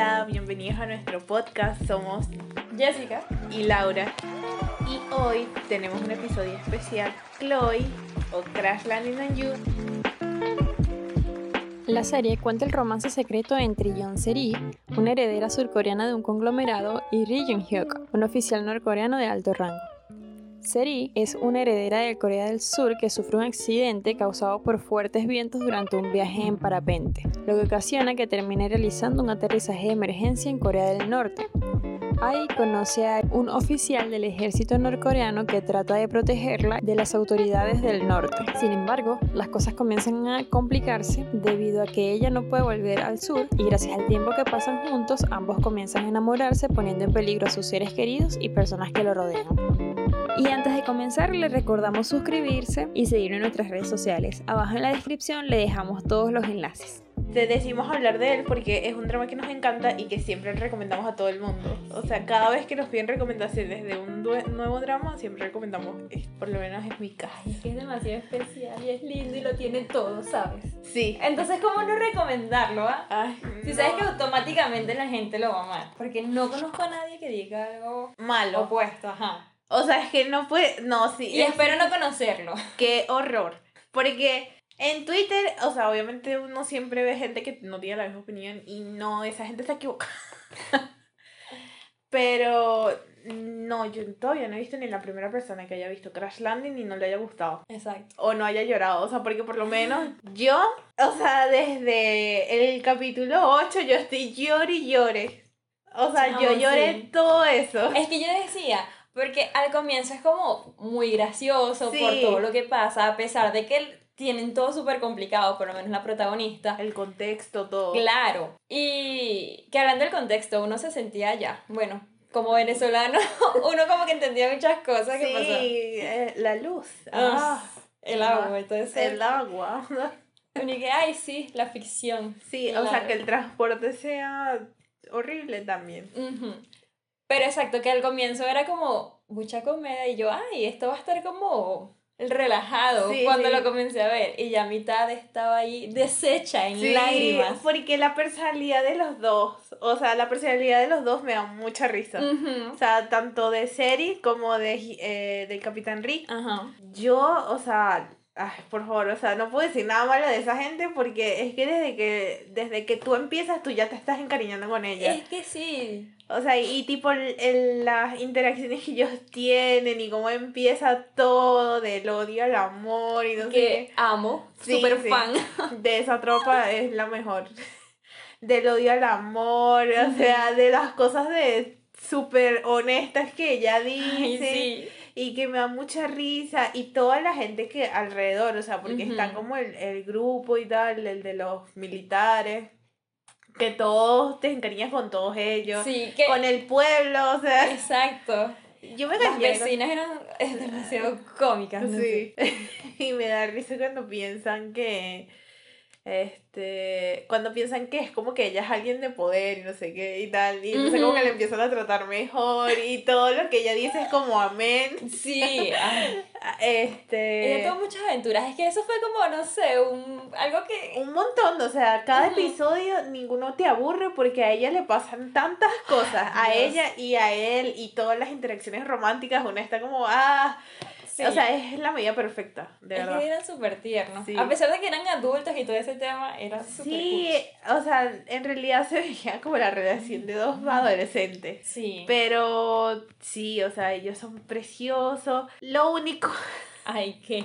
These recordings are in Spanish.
Hola, bienvenidos a nuestro podcast. Somos Jessica y Laura. Y hoy tenemos un episodio especial, Chloe o Crash Landing on You. La serie cuenta el romance secreto entre Yeon Seri, una heredera surcoreana de un conglomerado, y Ri Hyuk, un oficial norcoreano de alto rango. Seri es una heredera de Corea del Sur que sufre un accidente causado por fuertes vientos durante un viaje en parapente, lo que ocasiona que termine realizando un aterrizaje de emergencia en Corea del Norte. Ahí conoce a un oficial del ejército norcoreano que trata de protegerla de las autoridades del norte. Sin embargo, las cosas comienzan a complicarse debido a que ella no puede volver al sur y gracias al tiempo que pasan juntos, ambos comienzan a enamorarse poniendo en peligro a sus seres queridos y personas que lo rodean. Y antes de comenzar, le recordamos suscribirse y seguir en nuestras redes sociales. Abajo en la descripción le dejamos todos los enlaces. Te decimos hablar de él porque es un drama que nos encanta y que siempre recomendamos a todo el mundo. O sea, cada vez que nos piden recomendaciones de un nuevo drama, siempre recomendamos. Por lo menos es mi caso. Es que es demasiado especial y es lindo y lo tiene todo, ¿sabes? Sí. Entonces, ¿cómo no recomendarlo, ah? Ay, Si no. sabes que automáticamente la gente lo va a amar. Porque no conozco a nadie que diga algo Malo. opuesto, ajá. O sea, es que no puede. No, sí. Y es- espero no conocerlo. Qué horror. Porque en Twitter, o sea, obviamente uno siempre ve gente que no tiene la misma opinión y no, esa gente está equivocada. Pero no, yo todavía no he visto ni la primera persona que haya visto Crash Landing y no le haya gustado. Exacto. O no haya llorado, o sea, porque por lo menos yo, o sea, desde el capítulo 8 yo estoy llore y llore. O sea, yo lloré sí. todo eso. Es que yo decía, porque al comienzo es como muy gracioso Sí. por todo lo que pasa, a pesar de que tienen todo súper complicado, por lo menos la protagonista. El contexto, todo. Claro. Y que hablando del contexto, uno se sentía ya, bueno, como venezolano, uno como que entendía muchas cosas que Sí, pasaban. eh, la luz. Ah, Ah, el agua, entonces. el agua. Y que, ay, sí, la ficción. Sí, o sea, que el transporte sea horrible también. Ujú. Pero exacto, que al comienzo era como mucha comedia y yo, ay, esto va a estar como relajado Sí, cuando sí. lo comencé a ver. Y ya mitad estaba ahí deshecha en Sí, lágrimas. porque la personalidad de los dos, o sea, la personalidad de los dos me da mucha risa. O sea, tanto de Seri como de, eh, del Capitán Rick. Ajá. Yo, o sea, ay, por favor, o sea, no puedo decir nada malo de esa gente porque es que desde que desde que tú empiezas tú ya te estás encariñando con ella. Es que sí. O sea, y, tipo el- el- las interacciones que ellos tienen y cómo empieza todo del odio al amor y no sé Que amo, Sí, super sí. fan. qué. De esa tropa es la mejor. Del odio al amor, o sea, de las cosas de súper honestas que ella dice Ay, sí. Y que me da mucha risa y toda la gente que alrededor, o sea, porque Ujú. están como el, el grupo y tal, el de los militares, que todos te encariñas con todos ellos, Sí, que. con el pueblo, o sea, Exacto. yo me Las vecinas eran demasiado cómicas. no. Sí. y me da risa cuando piensan que este cuando piensan que es como que ella es alguien de poder y no sé qué y tal y entonces como que le empiezan a tratar mejor y todo lo que ella dice es como amén Sí, ay. este Ella tuvo muchas aventuras. Es que eso fue como, no sé, un algo que. un montón, o sea, cada episodio ninguno te aburre porque a ella le pasan tantas cosas, a Dios. ella y a él y todas las interacciones románticas, una está como, ah, Sí. o sea, es la medida perfecta, de es verdad. que eran súper tiernos. Sí. A pesar de que eran adultos y todo ese tema, era súper Sí, o sea, en realidad se veía como la relación de dos adolescentes. cool. Sí. Pero sí, o sea, ellos son preciosos. Lo único, Ay, ¿qué?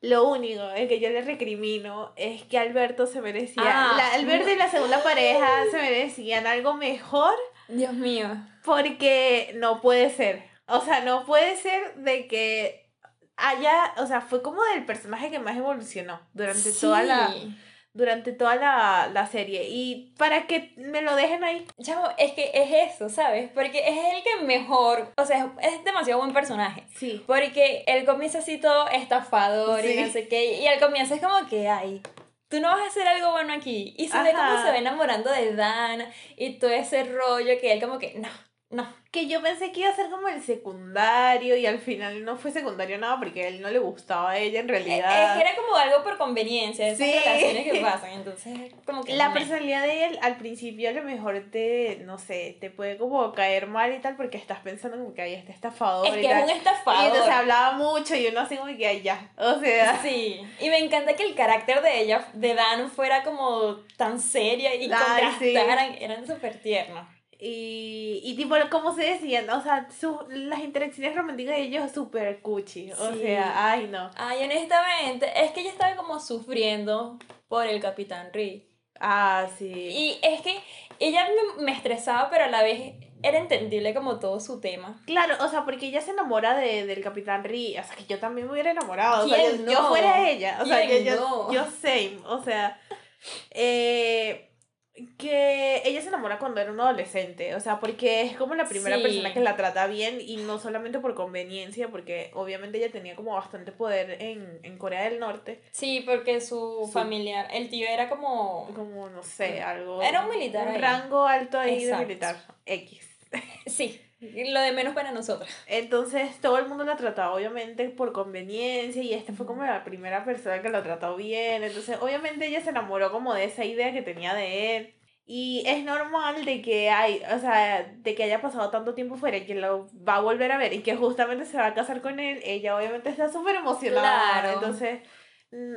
lo único es que yo le recrimino es que Alberto se merecía. Ah. la, Alberto y la segunda pareja se merecían algo mejor Dios mío. porque no puede ser. O sea, no puede ser de que haya, o sea, fue como del personaje que más evolucionó durante toda la Sí. durante toda la, la serie y para que me lo dejen ahí. Chamo, es que es eso, ¿sabes? Porque es el que mejor, o sea, es demasiado buen personaje. Sí. Porque él comienza así todo estafador Sí. y no sé qué. Y al comienzo es como que, ay, tú no vas a hacer algo bueno aquí. Y se ve Ajá. como se va enamorando de Dan y todo ese rollo que él como que, no, no, que yo pensé que iba a ser como el secundario y al final no fue secundario nada porque a él no le gustaba a ella en realidad. Es que era como algo por conveniencia, esas relaciones que pasan, entonces como que... La personalidad de él al principio a lo mejor te, no sé, te puede como caer mal y tal porque estás pensando como que ahí está estafador. Es que es un estafador. Y entonces hablaba mucho y uno así como que ya, o sea... Sí, y me encanta que el carácter de ella, de Dan, fuera como tan seria y contrastaran, eran súper tiernos. Y, y tipo, como se decían, o sea, su, las interacciones románticas de ellos súper cuchi. O sea, ay no. Ay, honestamente, es que ella estaba como sufriendo por el Capitán Reed. Ah, sí. Y es que ella me, estresaba, pero a la vez era entendible como todo su tema. Claro, o sea, porque ella se enamora de, del Capitán Reed. O sea, que yo también me hubiera enamorado. O sea, yo, fuera ella. O sea, que yo, yo same. O sea, eh que ella se enamora cuando era un adolescente, o sea, porque es como la primera persona que la trata bien y no solamente por conveniencia, porque obviamente ella tenía como bastante poder en, en Corea del Norte. Sí, porque su, familiar, el tío era como... Como, no sé, algo... Era un militar. Un rango alto ahí de militar, X. Sí, lo de menos para nosotros. Entonces todo el mundo la trataba obviamente por conveniencia y esta fue como la primera persona que lo trató bien. Entonces obviamente ella se enamoró como de esa idea que tenía de él. Y es normal de que hay, o sea, de que haya pasado tanto tiempo fuera y que lo va a volver a ver y que justamente se va a casar con él. Ella obviamente está súper emocionada. Claro. Entonces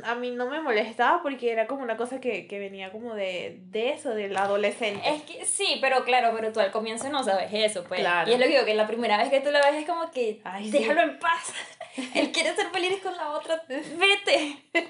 a mí no me molestaba porque era como una cosa que, que venía como de, de eso, del adolescente. Es que sí, pero claro, pero tú al comienzo no sabes eso, pues. Y es lo que digo, que la primera vez que tú la ves es como que, Ay, déjalo en paz. Él quiere ser feliz con la otra, vete.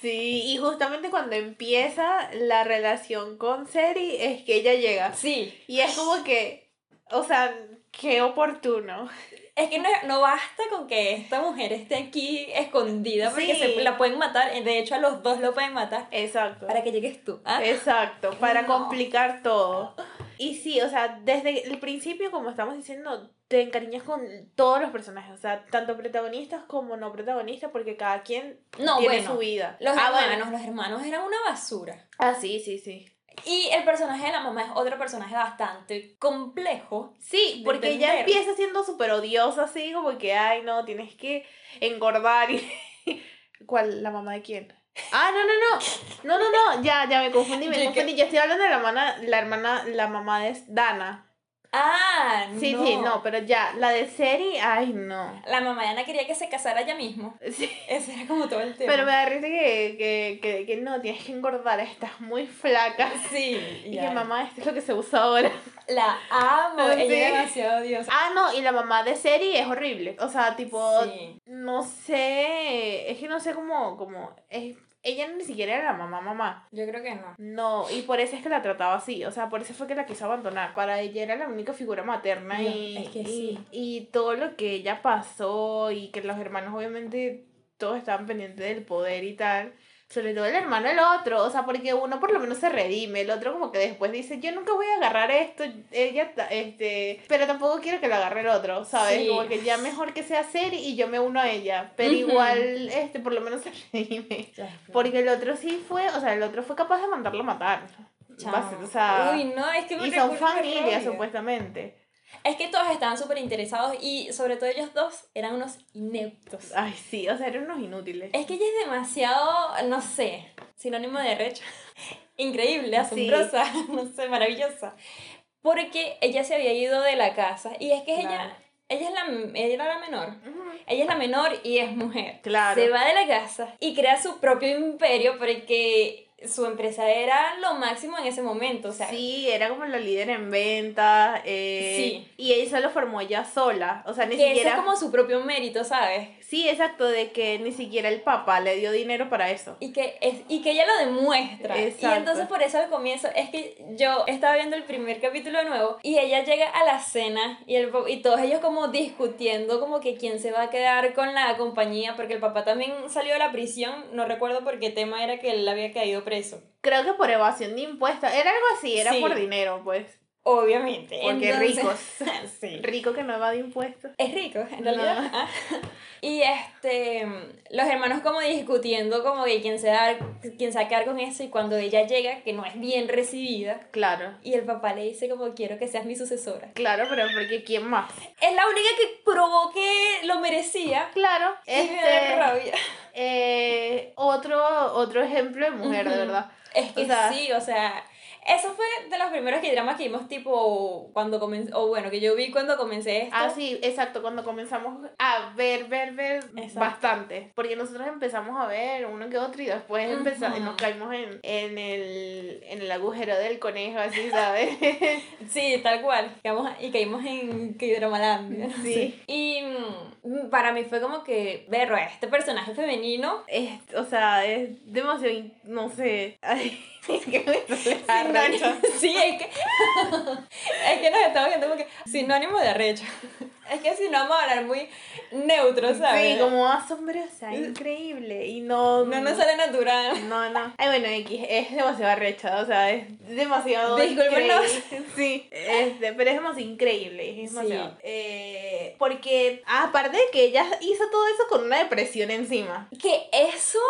Sí, y justamente cuando empieza la relación con Seri es que ella llega. Sí. Y es como que, o sea, qué oportuno. Es que no, no, basta con que esta mujer esté aquí escondida porque se la pueden matar. De hecho, a los dos lo pueden matar. Exacto. Para que llegues tú. ¿ah? Exacto, para complicar todo. Y sí, o sea, desde el principio, como estamos diciendo, te encariñas con todos los personajes, o sea, tanto protagonistas como no protagonistas, porque cada quien tiene su vida. Los ah, hermanos, los hermanos eran una basura. Ah, sí, sí, sí. Y el personaje de la mamá es otro personaje bastante complejo. Sí, porque ella empieza siendo súper odiosa, así como que, ay, no, tienes que engordar y... ¿Cuál? ¿La mamá de quién? Ah, no, no, no. No, no, no. Ya, ya me confundí, me confundí. Yo estoy hablando de la hermana, la hermana, la mamá de Dana. Ah, sí, sí, no, pero ya, la de Seri, ay, no. La mamá de Ana quería que se casara ella mismo. Sí. Ese era como todo el tema. Pero me da risa que, que, que, que no, tienes que engordar, estás muy flaca. Sí. Y que mamá, esto es lo que se usa ahora. La amo, ella es demasiado diosa. Ah, no, y la mamá de Seri es horrible. O sea, tipo, no sé, es que no sé cómo, cómo, es ella ni siquiera era la mamá mamá. Yo creo que no. No, y por eso es que la trataba así, o sea, por eso fue que la quiso abandonar. Para ella era la única figura materna y, es que sí. y, y todo lo que ella pasó y que los hermanos obviamente todos estaban pendientes del poder y tal sobre todo el hermano del otro, o sea, porque uno por lo menos se redime, el otro como que después dice, yo nunca voy a agarrar esto, ella, este, pero tampoco quiero que lo agarre el otro, ¿sabes? Como que ya mejor que sea ser y yo me uno a ella, pero igual, este, por lo menos se redime, porque el otro sí fue, o sea, el otro fue capaz de mandarlo a matar. O sea, Uy, no, es que y son familias supuestamente. Es que todos estaban súper interesados y sobre todo ellos dos eran unos ineptos. Ay, sí, o sea, eran unos inútiles. Es que ella es demasiado, no sé, sinónimo de recha. Increíble, asombrosa, no sé, maravillosa. Porque ella se había ido de la casa y es que ella, ella, es la, ella era la menor. Ella es la menor y es mujer. Claro. Se va de la casa y crea su propio imperio porque su empresa era lo máximo en ese momento, o sea. Sí, era como la líder en ventas. Eh, sí. Y ella lo formó ella sola, o sea, ni que siquiera... es como su propio mérito, ¿sabes? Sí, exacto, de que ni siquiera el papá le dio dinero para eso. Y que, es, y que ella lo demuestra. Exacto. Y entonces por eso al comienzo, es que yo estaba viendo el primer capítulo de nuevo y ella llega a la cena y, el, y todos ellos como discutiendo como que quién se va a quedar con la compañía, porque el papá también salió de la prisión, no recuerdo por qué tema era que él había caído preso. Creo que por evasión de impuestos, era algo así, era por dinero, pues. Obviamente. Porque ricos. sí. Rico que no evade impuestos. Es rico, en realidad. Ah. Y este, los hermanos como discutiendo como que quién se, da, quién se va a quedar con eso y cuando ella llega, que no es bien recibida. Claro. Y el papá le dice como quiero que seas mi sucesora. Claro, pero porque ¿quién más? Es la única que probó que lo merecía. Claro. Y me da Este, rabia. eh, otro, otro ejemplo de mujer, de verdad. Es que O sea- sí, o sea, eso fue de los primeros que dramas que vimos tipo cuando comencé, o bueno, que yo vi cuando comencé esto. Ah, sí, exacto, cuando comenzamos a ver, ver, ver Exacto. bastante. Porque nosotros empezamos a ver uno que otro y después empezamos, Ujú. nos caímos en, en, el, en el agujero del conejo, así, ¿sabes? Sí, tal cual. Quedamos- y caímos en K-Dramalandia. Sí. Y mm, para mí fue como que, berro, este personaje femenino. es, o sea, es demasiado, no sé. Ay, racha. Sí, es que. es que nos estamos viendo como que sinónimo de arrecho. Es que si no vamos a hablar muy neutro, ¿sabes? Sí, como asombrosa, increíble. Y no. No nos sale natural. No, no. Ay, bueno, X, es demasiado arrecha, o sea, es demasiado Discúlpenos. increíble. Sí, este, pero es demasiado increíble, es demasiado. Sí. Eh, porque, aparte de que ella hizo todo eso con una depresión encima. Que eso,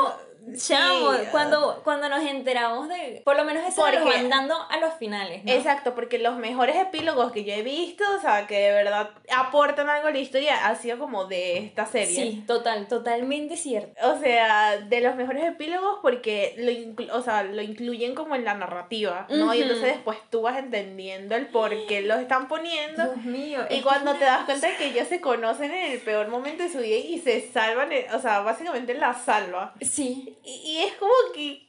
chamo, Sí, cuando, cuando nos enteramos de. Por lo menos eso nos Porque- van dando a los finales, ¿no? Exacto, porque los mejores epílogos que yo he visto, o sea, que de verdad aportan algo a la historia, ha sido como de esta serie. Sí, total, totalmente cierto. O sea, de los mejores epílogos porque lo, inclu- o sea, lo incluyen como en la narrativa, ¿no? Y entonces después tú vas entendiendo el por qué los están poniendo. Dios mío. Y cuando te das cuenta de que ellos se conocen en el peor momento de su vida y se salvan, eh, o sea, básicamente la salva. Sí. Y, y es como que...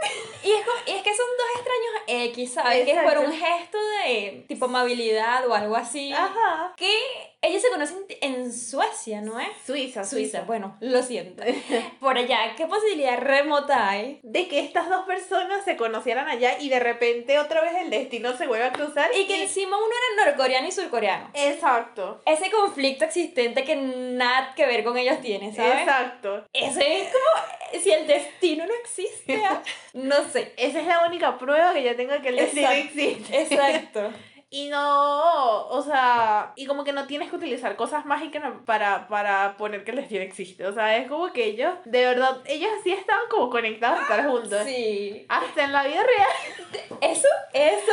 Y es, como- y es que son dos extraños X, ¿sabes? Que es por un gesto de tipo amabilidad o algo así. Ajá. Que ellos se conocen en Suecia, ¿no es? Suiza, Suiza, Suiza. bueno, lo siento. Por allá, ¿qué posibilidad remota hay? De que estas dos personas se conocieran allá y de repente otra vez el destino se vuelve a cruzar. Y que encima uno era norcoreano y surcoreano. Exacto. Ese conflicto existente que nada que ver con ellos tiene, ¿sabes? Exacto. Ese es como si el destino no existe. No sé. Esa es la única prueba que yo tengo de que el destino existe. Exacto. Y no, o sea, y como que no tienes que utilizar cosas mágicas para, para poner que el destino existe. O sea, es como que ellos, de verdad, ellos sí estaban como conectados a estar juntos. Sí. Hasta en la vida real. Eso, eso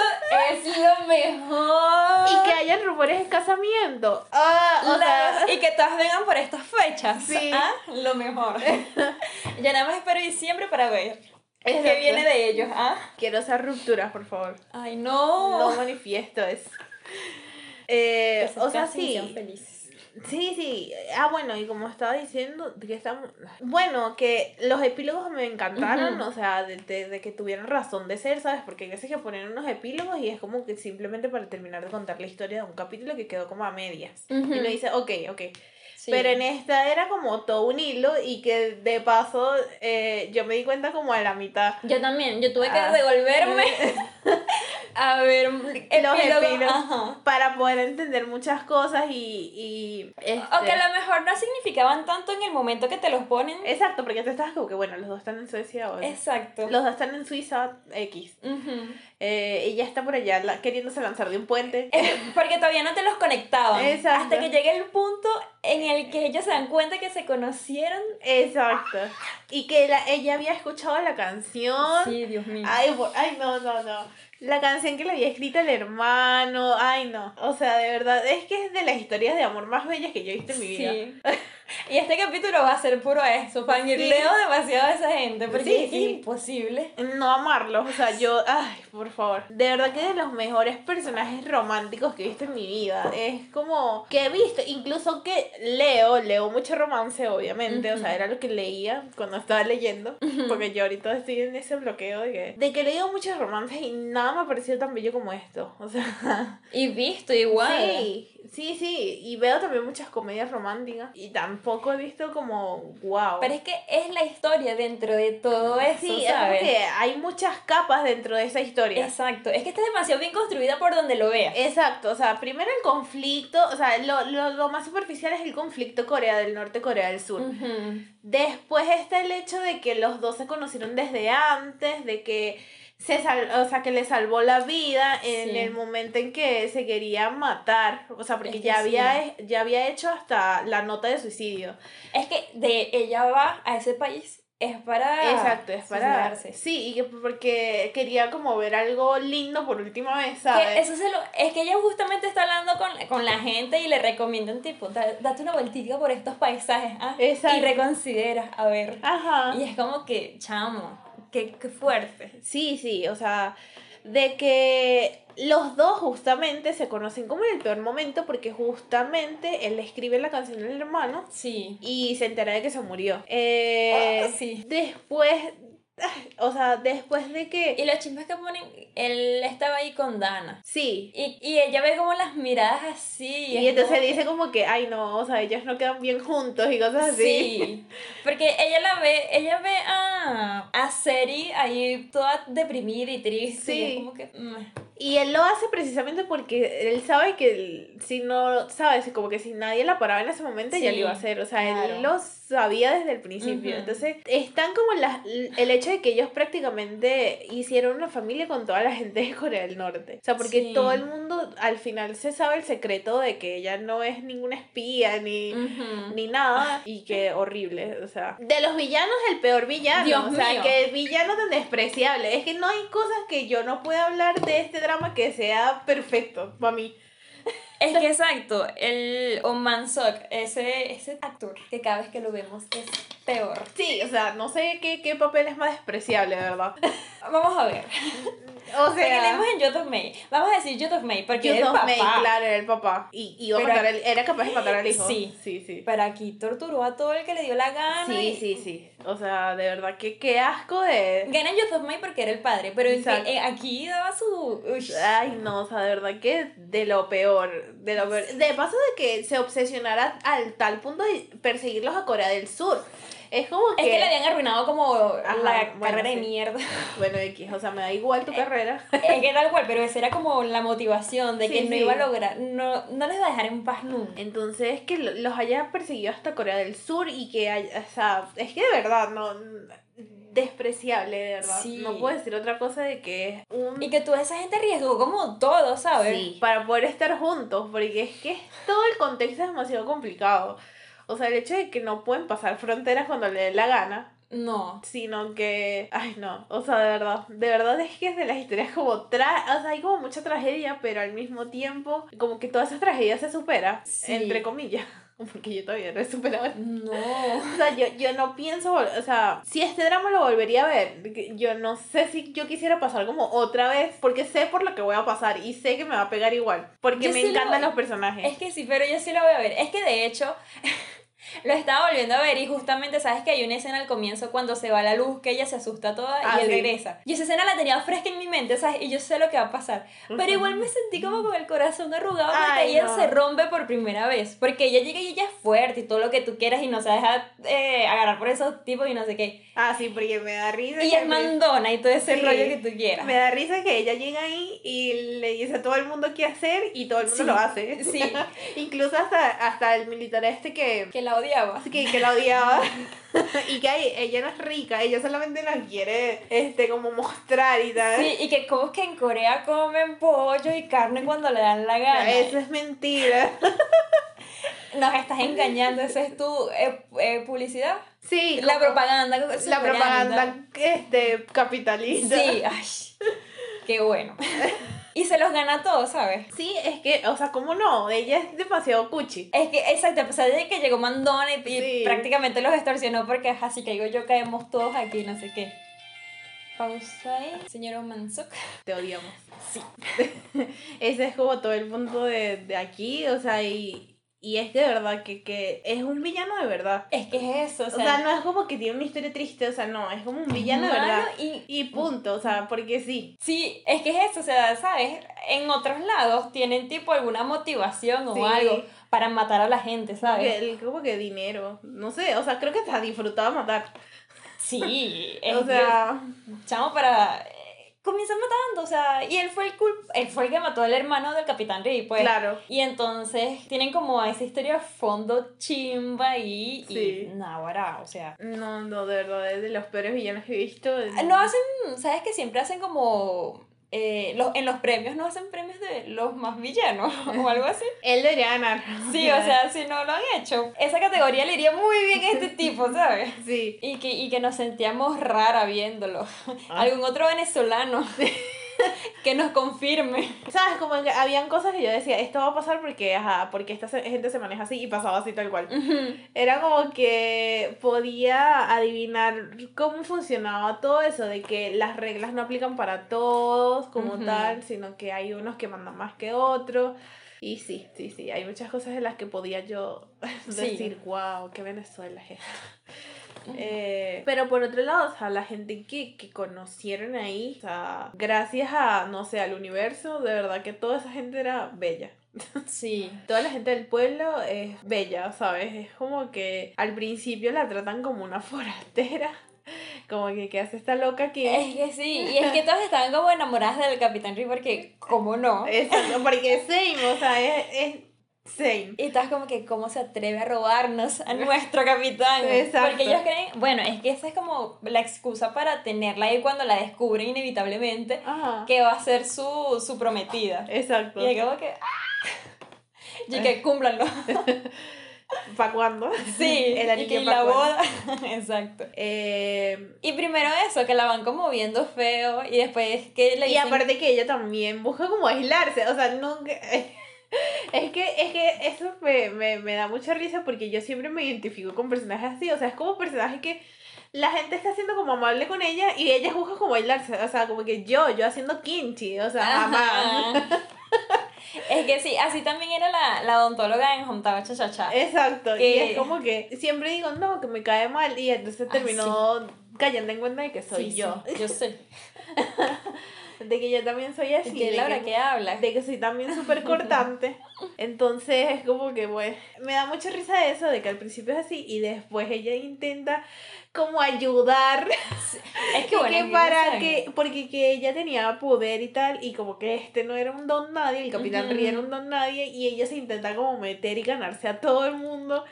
es lo mejor. Y que hayan rumores de casamiento. Ah, o sea, y que todas vengan por estas fechas. Sí. ¿ah? Lo mejor. ya nada más espero diciembre para ver. Es que viene de ellos, ¿ah? quiero hacer rupturas, por favor. Ay, no. No manifiesto eso. Eh, o sea, sí. felices. Sí, sí. Ah, bueno, y como estaba diciendo, que estamos... Bueno, que los epílogos me encantaron, Ujú. o sea, de, de- de que tuvieran razón de ser, ¿sabes? Porque hay veces que ponen unos epílogos y es como que simplemente para terminar de contar la historia de un capítulo que quedó como a medias. Ujú. Y uno dice, ok, ok. Sí. Pero en esta era como todo un hilo y que de paso eh, yo me di cuenta como a la mitad. Yo también, yo tuve que Ah. devolverme a ver Los. Ajá. Para poder entender muchas cosas y... y este, O que a lo mejor no significaban tanto en el momento que te los ponen. Exacto, porque tú estás como que, bueno, los dos están en Suecia o... Exacto. Los dos están en Suiza X. Ujú. Eh, ella está por allá la- queriéndose lanzar de un puente. Es Porque todavía no te los conectaban. Exacto. Hasta que llegue el punto en el que ellos se dan cuenta que se conocieron. Exacto. Y que la- ella había escuchado la canción. Sí, Dios mío. Ay, ay, no, no, no. La canción que le había escrito el hermano. Ay, no. O sea, de verdad, es que es de las historias de amor más bellas que yo he visto en mi vida. Sí. Y este capítulo va a ser puro eso. Fangirleo demasiado a esa gente. Porque Sí, es sí. imposible. No amarlos, o sea, yo, ay, por favor. De verdad que de los mejores personajes románticos que he visto en mi vida. Es como que he visto, incluso que leo, leo mucho romance, obviamente. O sea, era lo que leía cuando estaba leyendo. Porque yo ahorita estoy en ese bloqueo de que, de que leo muchos romances y nada me ha parecido tan bello como esto. O sea, Y visto igual. sí, sí, sí. Y veo también muchas comedias románticas y tampoco he visto como, wow. Pero es que es la historia dentro de todo eso, Sí, es ¿sabes? que hay muchas capas dentro de esa historia. Exacto. Es que está demasiado bien construida por donde lo veas. Exacto, o sea, primero el conflicto, o sea, lo, lo, lo más superficial es el conflicto Corea del Norte, Corea del Sur. Después está el hecho de que los dos se conocieron desde antes, de que se sal, o sea, que le salvó la vida en Sí. el momento en que se quería matar, o sea, porque Es que ya sí. había ya había hecho hasta la nota de suicidio. Es que de ella va a ese país es para Exacto, es para suicidarse. Sí, y que porque quería como ver algo lindo por última vez, Que ¿sabes? eso se lo, es que ella justamente está hablando con, con la gente y le recomiendan tipo, "Da- date una vueltita por estos paisajes, ¿ah? Exacto. Y reconsidera, a ver. Ajá. Y es como que, chamo, qué, qué fuerte. Sí, sí, o sea, de que los dos justamente se conocen como en el peor momento porque justamente él le escribe la canción al hermano Sí. y se entera de que se murió. Eh, Ah, sí. Después, o sea, después de Y que... los chismes que ponen, él estaba ahí con Dana. Sí. Y, y ella ve como las miradas así. Y, es entonces como- dice como que, ay no, o sea, ellos no quedan bien juntos y cosas así. Sí, porque ella la ve, ella ve a, a Seri ahí toda deprimida y triste. Y Sí. es como que. mm, Y él lo hace precisamente porque él sabe que el- si no, sabes, como que si nadie la paraba en ese momento, ella lo Sí, iba a hacer. O sea, claro. él lo sabía desde el principio. Ujú. Entonces, están como las, el hecho de que ellos prácticamente hicieron una familia con toda la gente de Corea del Norte. O sea, porque Sí. todo el mundo al final se sabe el secreto de que ella no es ninguna espía ni... ujú. Ni nada, y que horrible, o sea. De los villanos, el peor villano. Dios o sea, mío. que villano tan despreciable. Es que no hay cosas que yo no pueda hablar de este drama que sea perfecto para mí. Es que exacto, el Oh Man Sok, ese, ese actor que cada vez que lo vemos es peor. Sí, o sea, no sé qué, qué papel es más despreciable, de verdad. Vamos a ver. O sea, leemos en of May. Vamos a decir of May, porque es el papá. May, claro, era el papá. Y, y iba a matar al- era capaz de matar al hijo. Sí. sí, sí. Pero aquí torturó a todo el que le dio la gana. Sí, y- sí, sí. O sea, de verdad, que qué asco de... Gana en Youth of May porque era el padre, pero eh, aquí daba su... ush. Ay, no, o sea, de verdad que de lo peor, de lo peor. De paso de que se obsesionara al tal punto de perseguirlos a Corea del Sur. Es como que... Es que le habían arruinado como Ajá, la bueno, carrera sí. de mierda. Bueno, X, o sea, me da igual tu carrera. es que tal cual, pero esa era como la motivación de que Sí, no sí. iba a lograr, no, no les va a dejar en paz nunca. Entonces, que lo- los haya perseguido hasta Corea del Sur y que haya, o sea, es que de verdad, no, despreciable, de verdad. Sí. No puedo decir otra cosa de que es un... Y que toda esa gente arriesgó como todo, ¿sabes? Sí, para poder estar juntos, porque es que todo el contexto es demasiado complicado. O sea, el hecho de que no pueden pasar fronteras cuando le dé la gana, No. sino que, ay no, o sea, de verdad, de verdad es que es de las historias como, tra o sea, hay como mucha tragedia, pero al mismo tiempo, como que toda esa tragedia se supera, Sí. entre comillas, porque yo todavía no he superado. No. O sea, yo, yo no pienso, o sea, si este drama lo volvería a ver, yo no sé si yo quisiera pasar como otra vez, porque sé por lo que voy a pasar y sé que me va a pegar igual, porque Yo me sí lo- encantan los personajes. Es que sí, pero yo sí lo voy a ver. Es que de hecho, lo estaba volviendo a ver y justamente, ¿sabes que hay una escena al comienzo cuando se va la luz, que ella se asusta toda Ah, y él sí. regresa? Y esa escena la tenía fresca en mi mente, ¿sabes? Y yo sé lo que va a pasar. Pero igual me sentí como con el corazón arrugado porque Ay, ella no. se rompe por primera vez. Porque ella llega y ella es fuerte y todo lo que tú quieras y no se deja eh, agarrar por esos tipos y no sé qué. Ah, sí, porque me da risa. Y es me- mandona y todo ese Sí. rollo que tú quieras. Me da risa que ella llega ahí y le dice a todo el mundo qué hacer y todo el mundo Sí, lo hace. sí. Incluso hasta, hasta el militar este que, Que la odiaba. que, que la odiaba. y que ay, ella no es rica, ella solamente la quiere este, como mostrar y tal. Sí, y que como es que en Corea comen pollo y carne cuando le dan la gana. Eso es mentira. Nos estás engañando, esa es tu eh, eh, publicidad. Sí, La propaganda. la propaganda este, capitalista. tal. Sí, ay, qué bueno. Y se los gana todos, ¿sabes? Sí, es que, o sea, ¿cómo no? Ella es demasiado cuchi. Es que, exacto, a pesar de que llegó Mandona y, Sí. prácticamente los extorsionó porque es así que digo yo caemos todos aquí, no sé qué. Pausa ahí, señor Mansok. Te odiamos. Sí. Ese es como todo el punto de, de aquí, o sea, y, y es que de verdad que, que es un villano de verdad. Es que es eso, o O sea, sea, no es como que tiene una historia triste, o sea, no, es como un villano de verdad. y Y punto, o sea, porque sí. Sí, es que es eso, o sea, ¿sabes? En otros lados tienen tipo alguna motivación o Sí. algo para matar a la gente, Que ¿sabes? el- como que dinero, no sé, o sea, creo que hasta disfrutaba matar. Sí, es O sea, que, chamo, para... comienza matando, o sea, y él fue el culp él fue el que mató al hermano del Capitán Rey, pues. Claro. Y entonces tienen como esa historia de fondo chimba y, Sí. y náguara, o sea. No, no, de verdad, es de los peores villanos que he visto. No hacen, sabes que siempre hacen como eh, los, en los premios no hacen premios de los más villanos o algo así. Él debería ganar. Sí, o sea, si no lo han hecho, esa categoría le iría muy bien a este tipo, ¿sabes? Sí. Y que, y que nos sentíamos rara viéndolo. Ah. Algún otro venezolano que nos confirme. ¿Sabes? Como que habían cosas que yo decía, esto va a pasar porque, ajá, porque esta gente se maneja así y pasaba así tal cual. Era como que podía adivinar cómo funcionaba todo eso, de que las reglas no aplican para todos como Ujú. tal, sino que hay unos que mandan más que otros. Y sí, sí, sí, hay muchas cosas en las que podía yo Sí. decir, wow, qué Venezuela es. Eh, pero por otro lado, o sea, la gente que, que conocieron ahí, o sea, gracias a, no sé, al universo, de verdad que toda esa gente era bella. Sí. Toda la gente del pueblo es bella, ¿sabes? Es como que al principio la tratan como una forastera. Como que, ¿qué hace esta loca aquí? Es que sí, y es que todas estaban como enamoradas del Capitán Ri porque, ¿cómo no? Exacto, porque same, o sea, es, es same. Y estás como que, ¿cómo se atreve a robarnos a nuestro capitán? Exacto. Porque ellos creen, bueno, es que esa es como la excusa para tenerla ahí cuando la descubren inevitablemente, Ajá. que va a ser su, su prometida. Exacto. Y es como que, ¡ah! y que cúmplanlo. ¿Para cuándo? Sí, El y que la boda. Exacto. Eh, Y primero eso, que la van como viendo feo, y después que le y dicen... aparte que ella también busca como aislarse, o sea, nunca... Es que, es que eso me, me, me da mucha risa porque yo siempre me identifico con personajes así, o sea, es como personajes que la gente está siendo como amable con ella y ella busca como aislarse, o sea, como que yo, yo haciendo kimchi, o sea, jamás. Es que sí, así también era la, la odontóloga en Homtaba Chachacha. Exacto, y es como que siempre digo, no, que me cae mal y entonces Ay, terminó cayendo en cuenta de que soy Sí, yo, sí, yo sé. de que yo también soy así. ¿Y que de Laura que- qué habla? de que soy también súper cortante. Entonces es como que, pues, me da mucha risa eso de que al principio es así y después ella intenta como ayudar. Es que bueno, que que para no que, porque que ella tenía poder y tal, y como que este no era un don nadie, el capitán Ujú. Ri era un don nadie, y ella se intenta como meter y ganarse a todo el mundo.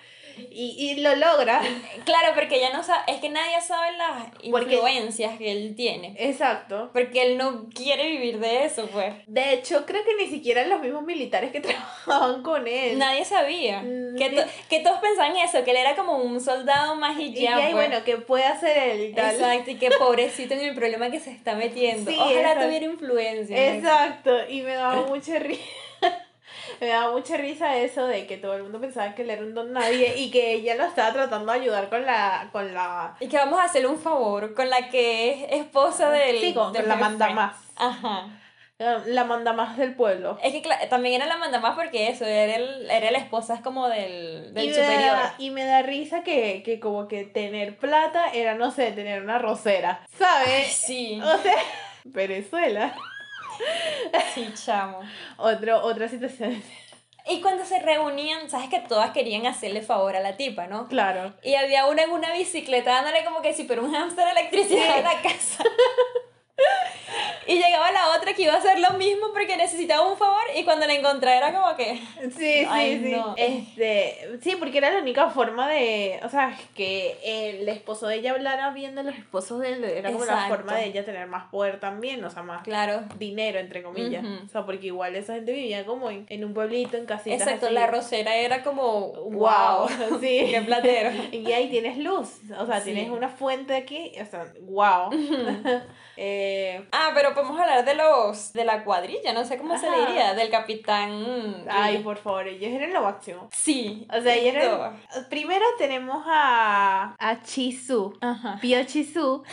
Y, y lo logra. Claro, porque ella no sabe, es que nadie sabe las Porque- influencias que él tiene. Exacto. Porque él no quiere vivir de eso, pues. De hecho, creo que ni siquiera los mismos militares que trabajaban con él. Nadie sabía. Mm, Que, to- que todos pensaban eso, que él era como un soldado más y ya. ya, y pues. bueno, que puede hacer él tal. Exacto, y que pobrecito en el problema que se está metiendo. Sí, Ojalá exacto. tuviera influencia. Exacto, y me daba mucha risa. Me daba mucha risa eso de que todo el mundo pensaba que él era un don nadie y que ella lo estaba tratando de ayudar con la con la Y que vamos a hacerle un favor con la que es esposa del. sí, con, del con la jefe. manda más. Ajá. La manda más del pueblo. Es que también era la manda más porque eso, era, el, era la esposa es como del, del y, me superior. da, y me da risa que, que como que tener plata era, no sé, tener una rosera. ¿Sabes? Sí, O sea, Venezuela. sí, chamo. Otro, otra situación. Y cuando se reunían, sabes que todas querían hacerle favor a la tipa, ¿no? Claro. Y había una en una bicicleta dándole como que si pero un hámster electricidad Sí. a la casa. y llegaba la otra que iba a hacer lo mismo porque necesitaba un favor y cuando la encontraba era como que... Sí, sí, Ay, sí. no. Este, sí, porque era la única forma de, o sea, que el esposo de ella hablara bien de los esposos de él, era como la Exacto. forma de ella tener más poder también, o sea, más Claro. dinero, entre comillas. O sea, porque igual esa gente vivía como en, en un pueblito, en casitas Exacto, así. la rosera era como... Wow, ¡Wow! sí. ¡Qué platero! Y ahí tienes luz, o sea, Sí. tienes una fuente aquí, o sea, wow. eh, Ah, pero podemos hablar de los... de la cuadrilla, no sé cómo se le Ajá. diría, del capitán... ay, por favor, ellos eran lo máximo. Sí. O sea, ellos eran... Primero tenemos a, a Chisu. Ajá. Pio Chisu,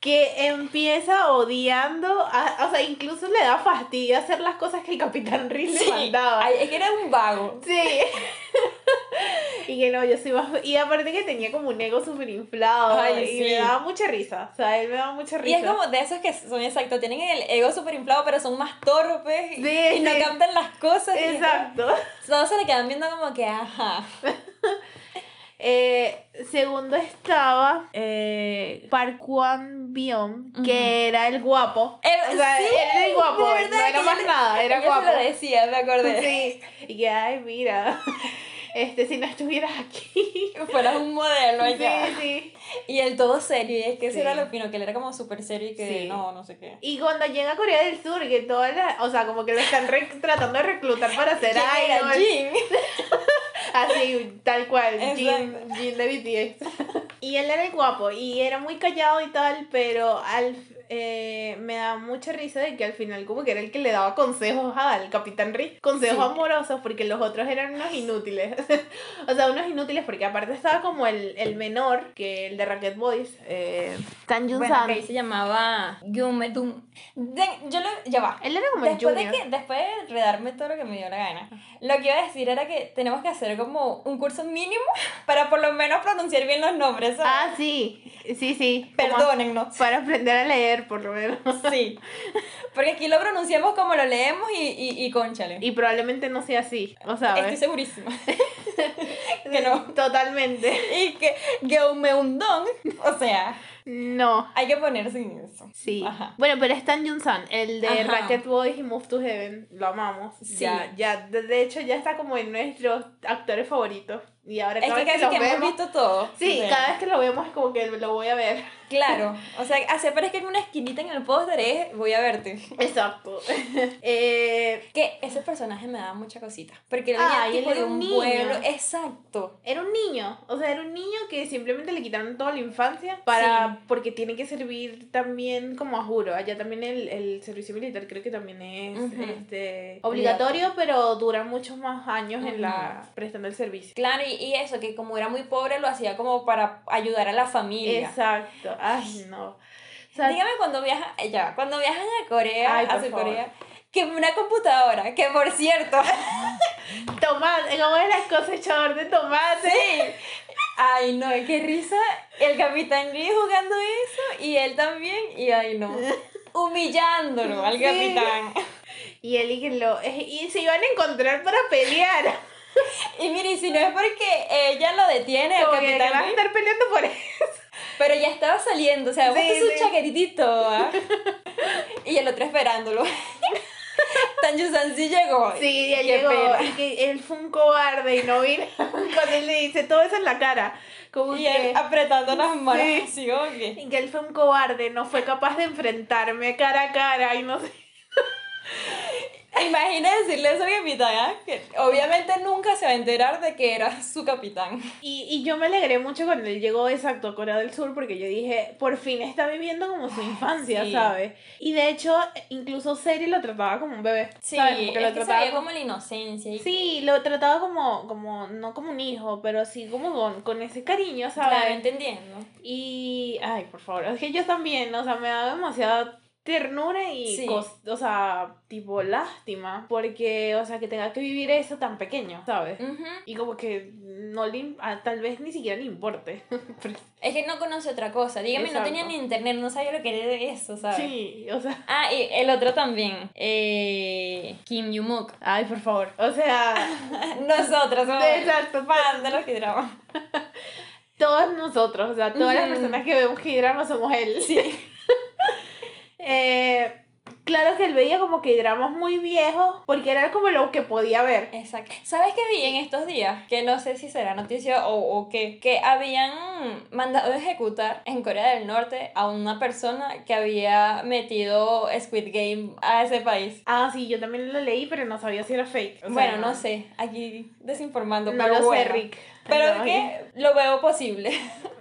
que empieza odiando, a- o sea, incluso le da fastidio hacer las cosas que el Capitán Riz le Sí. mandaba. Ay, es que era un vago. Sí. y que no, yo soy más... Y aparte que tenía como un ego súper inflado. Ay, y sí. me daba mucha risa. O sea, él me daba mucha Y risa. es como de esos que son exacto, tienen el ego súper inflado, pero son más torpes y- Sí, y no captan las cosas. y Exacto. Todos se le quedan viendo como que, ajá. Eh, segundo estaba eh, Park Byung, que era el guapo. Era- o sea, sí, era el guapo, no era más nada, era guapo. se lo decía, me acordé. Sí, y que, ay, mira, este, si no estuvieras aquí. Fueras un modelo allá. Sí, sí. Y el todo serio, y es que eso Sí. era lo fino, que él era como súper serio y que Sí. no, no sé qué. Y cuando llega a Corea del Sur, que todas las, o sea, como que lo están tratando de reclutar para hacer idol. Jin. Así, tal cual, Jin, Exacto. Jin de BTS. Y él era el guapo, y era muy callado y tal, pero al, eh, me da mucha risa de que al final como que era el que le daba consejos al Capitán Rick, consejos Sí. amorosos, porque los otros eran unos inútiles. o sea, unos inútiles porque aparte estaba como el, el menor, que el de Racket Boys, eh, Tan Jun Bueno, que ahí se llamaba Gyumedum. De- Yo lo. Ya va. Él era como el Después de, junior. que, después de redarme todo lo que me dio la gana, lo que iba a decir era que tenemos que hacer como un curso mínimo para por lo menos pronunciar bien los nombres. ¿sabes? Ah, sí, sí, sí. Perdónennos. Para aprender a leer, por lo menos. Sí. Porque aquí lo pronunciamos como lo leemos y, y, y conchale. Y probablemente no sea así, o sea, Estoy segurísima. que no. Totalmente. Y que Geumeundong, o sea, No. hay que ponerse en eso. Sí. Ajá. Bueno, pero es Tan Jun San, el de Ajá. Racket Boys y Move to Heaven. Lo amamos. Sí. Ya, ya, de de hecho, ya está como en nuestros actores favoritos. Y ahora Es cada que vez que, casi lo que hemos visto todo. Sí, sea, cada vez que lo vemos es como que lo voy a ver. Claro. O sea, parece que en una esquinita en el póster es voy a verte. Exacto. eh, Que ese personaje me daba mucha cosita. Porque Ah, él era de un niño. pueblo. Exacto. Era un niño, o sea, era un niño que simplemente le quitaron toda la infancia para porque tiene que servir también como a juro. Allá también el, el servicio militar creo que también es Ujú. este obligatorio, pero dura muchos más años en la prestando el servicio. Claro, y, y eso, que como era muy pobre, lo hacía como para ayudar a la familia. Exacto. Ay, no. O sea, Dígame cuando viajan, ya, cuando viajan a Corea, Ay, a Sur. Corea, que una computadora, que por cierto, tomate, como era cosechador de tomate. sí, ay no, qué risa, el capitán Lee jugando eso, y él también, y ay no, humillándolo al Sí. capitán. Y él y que lo y se iban a encontrar para pelear. Y mire, si no es porque ella lo detiene, el Como que capitán van a estar peleando por eso. pero ya estaba saliendo, o sea, Sí, sí. chaquetito, ¿ah? y el otro esperándolo. Tan Yusan sí llegó. Sí, Qué llegó pena. y que él fue un cobarde y no vino. Cuando él le dice todo eso en la cara. Como Y que, él apretando las manos Sí. así, que- y que él fue un cobarde, no fue capaz de enfrentarme cara a cara y no sé. Imagina decirle eso al capitán, ¿ah? que obviamente nunca se va a enterar de que era su capitán. Y, y yo me alegré mucho cuando él llegó exacto a Corea del Sur porque yo dije, por fin está viviendo como su infancia, Sí. ¿sabes? Y de hecho, incluso Seri lo trataba como un bebé. Sí, ¿sabes? Como es lo que se trataba veía como- como la inocencia. Y, Sí, lo trataba como, como, no como un hijo, pero sí como con, con ese cariño, ¿sabes? claro, entendiendo. Y, ay, por favor, es que yo también, o sea, me da demasiada ternura y, Sí. o sea, tipo lástima, porque, o sea, que tenga que vivir eso tan pequeño, ¿sabes? Y como que no le, tal vez ni siquiera le importe. Es que no conoce otra cosa. Dígame, no tenía ni internet, no sabía lo que era eso, ¿sabes? sí, o sea, Ah, y el otro también. Eh, Kim Yumuk. ay, por favor, o sea, Nosotros somos exacto, fan de los que drama. todos nosotros, o sea, todas las personas que vemos que drama somos él. Sí. Eh, claro que él veía como que dramas muy viejos, porque era como lo que podía ver. Exacto. ¿Sabes qué vi en estos días? Que no sé si será noticia o, o qué. Que habían mandado ejecutar en Corea del Norte a una persona que había metido Squid Game a ese país. Ah, sí, yo también lo leí, pero no sabía si era fake. O sea, bueno, no sé, aquí desinformando, No pero lo bueno. sé, Rick. Pero No, es que lo veo posible.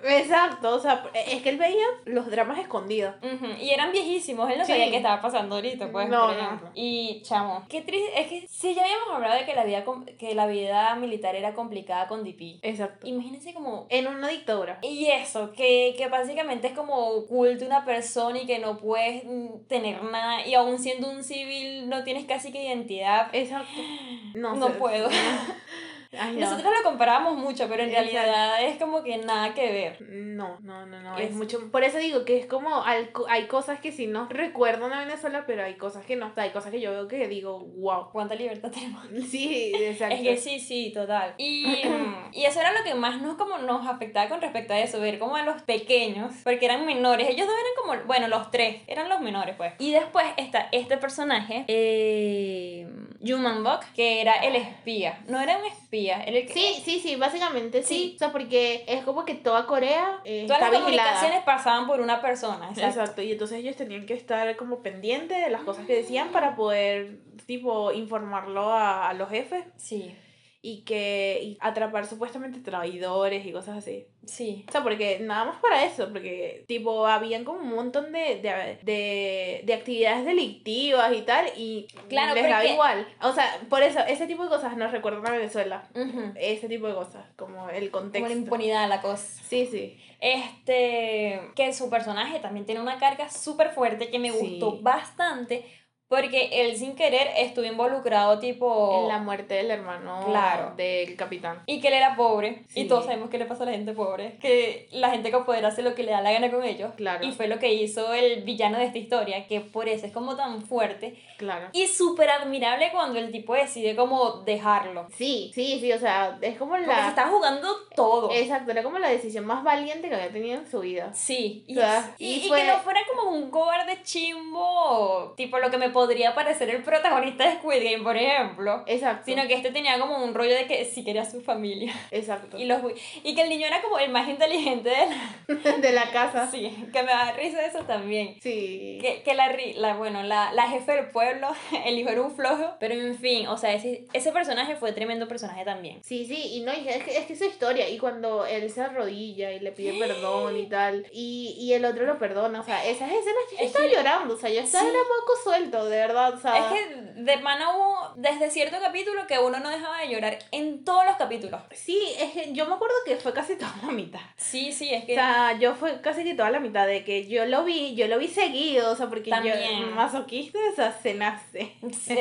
Exacto, o sea, es que él veía los dramas escondidos. Y eran viejísimos, él no Sí. sabía qué estaba pasando ahorita, pues, No, por no. ejemplo. Y chamo, qué triste, es que si ya habíamos hablado de que la vida que la vida militar era complicada con DP. Exacto. Imagínense como En una dictadura. y eso, que, que básicamente es como oculto una persona y que no puedes mm, tener nada, y aún siendo un civil no tienes casi que identidad. Exacto. No, No sé. puedo. Ay, no. Nosotros lo comparábamos mucho, pero en Exacto. realidad es como que nada que ver. No, no, no, no. Es- Es mucho. Por eso digo que es como. Hay cosas que sí no recuerdo en Venezuela, pero hay cosas que no. O sea, hay cosas que yo veo que digo, wow. ¿Cuánta libertad tenemos? Sí, exacto. Es que sí, sí, total. Y, y eso era lo que más nos, como nos afectaba con respecto a eso, ver como a los pequeños, porque eran menores, ellos dos eran como, bueno, los tres, eran los menores pues. Y después está este personaje, eh, Human Buck, que era el espía, no era un espía, era el que... Sí, sí, sí, básicamente sí. Sí. O sea, porque es como que toda Corea eh, Todas está las vigilada. comunicaciones pasaban por una persona, exacto. Exacto, y entonces ellos tenían que estar como pendientes de las cosas que decían para poder, tipo, informarlo a, a los jefes Sí, y que y atrapar supuestamente traidores y cosas así. sí. O sea, porque nada más para eso, porque tipo habían como un montón de, de, de, de actividades delictivas y tal, y Claro, les daba igual. O sea, por eso, ese tipo de cosas nos recuerdan a Venezuela. Ese tipo de cosas, como el Como contexto. la impunidad, la cosa. Sí, sí. Este, que su personaje también tiene una carga súper fuerte que me Sí. gustó bastante porque él sin querer estuvo involucrado tipo... En la muerte del hermano Claro. del capitán. Y que él era pobre. Sí. Y todos sabemos qué le pasa a la gente pobre. Que la gente con poder hace lo que le da la gana con ellos. Claro. Y fue lo que hizo el villano de esta historia, que por eso es como tan fuerte. Claro. Y súper admirable cuando el tipo decide como dejarlo. Sí, sí, sí, o sea, es como Porque se la... está jugando todo. Exacto, era como la decisión más valiente que había tenido en su vida. Sí, y, O sea, y- y y fue- que no fuera como un cobarde chimbo, tipo lo que me podría parecer el protagonista de Squid Game, por ejemplo. Exacto. Sino que este tenía como un rollo de que sí quería su familia. Exacto. Y, los, y que el niño era como el más inteligente de la... de la casa. Sí, que me da risa eso también. Sí. Que, que la, la, bueno, la, la jefe del pueblo, el hijo era un flojo, pero en fin, o sea, ese, ese personaje fue tremendo personaje también. Sí, sí, y no, es que es que esa historia, y cuando él se arrodilla y le pide perdón y tal, y, y el otro lo perdona, o sea, esas escenas yo Es estaba llorando, o sea, yo estaba Sí. era moco suelto, de verdad, o sea. Es que de pana hubo desde cierto capítulo que uno no dejaba de llorar en todos los capítulos. Sí, es que yo me acuerdo que fue casi toda la mitad. Sí, sí, es que... O sea, yo fue casi que toda la mitad de que yo lo vi, yo lo vi seguido, o sea, porque También. yo masoquista, o sea, se nace. Sí,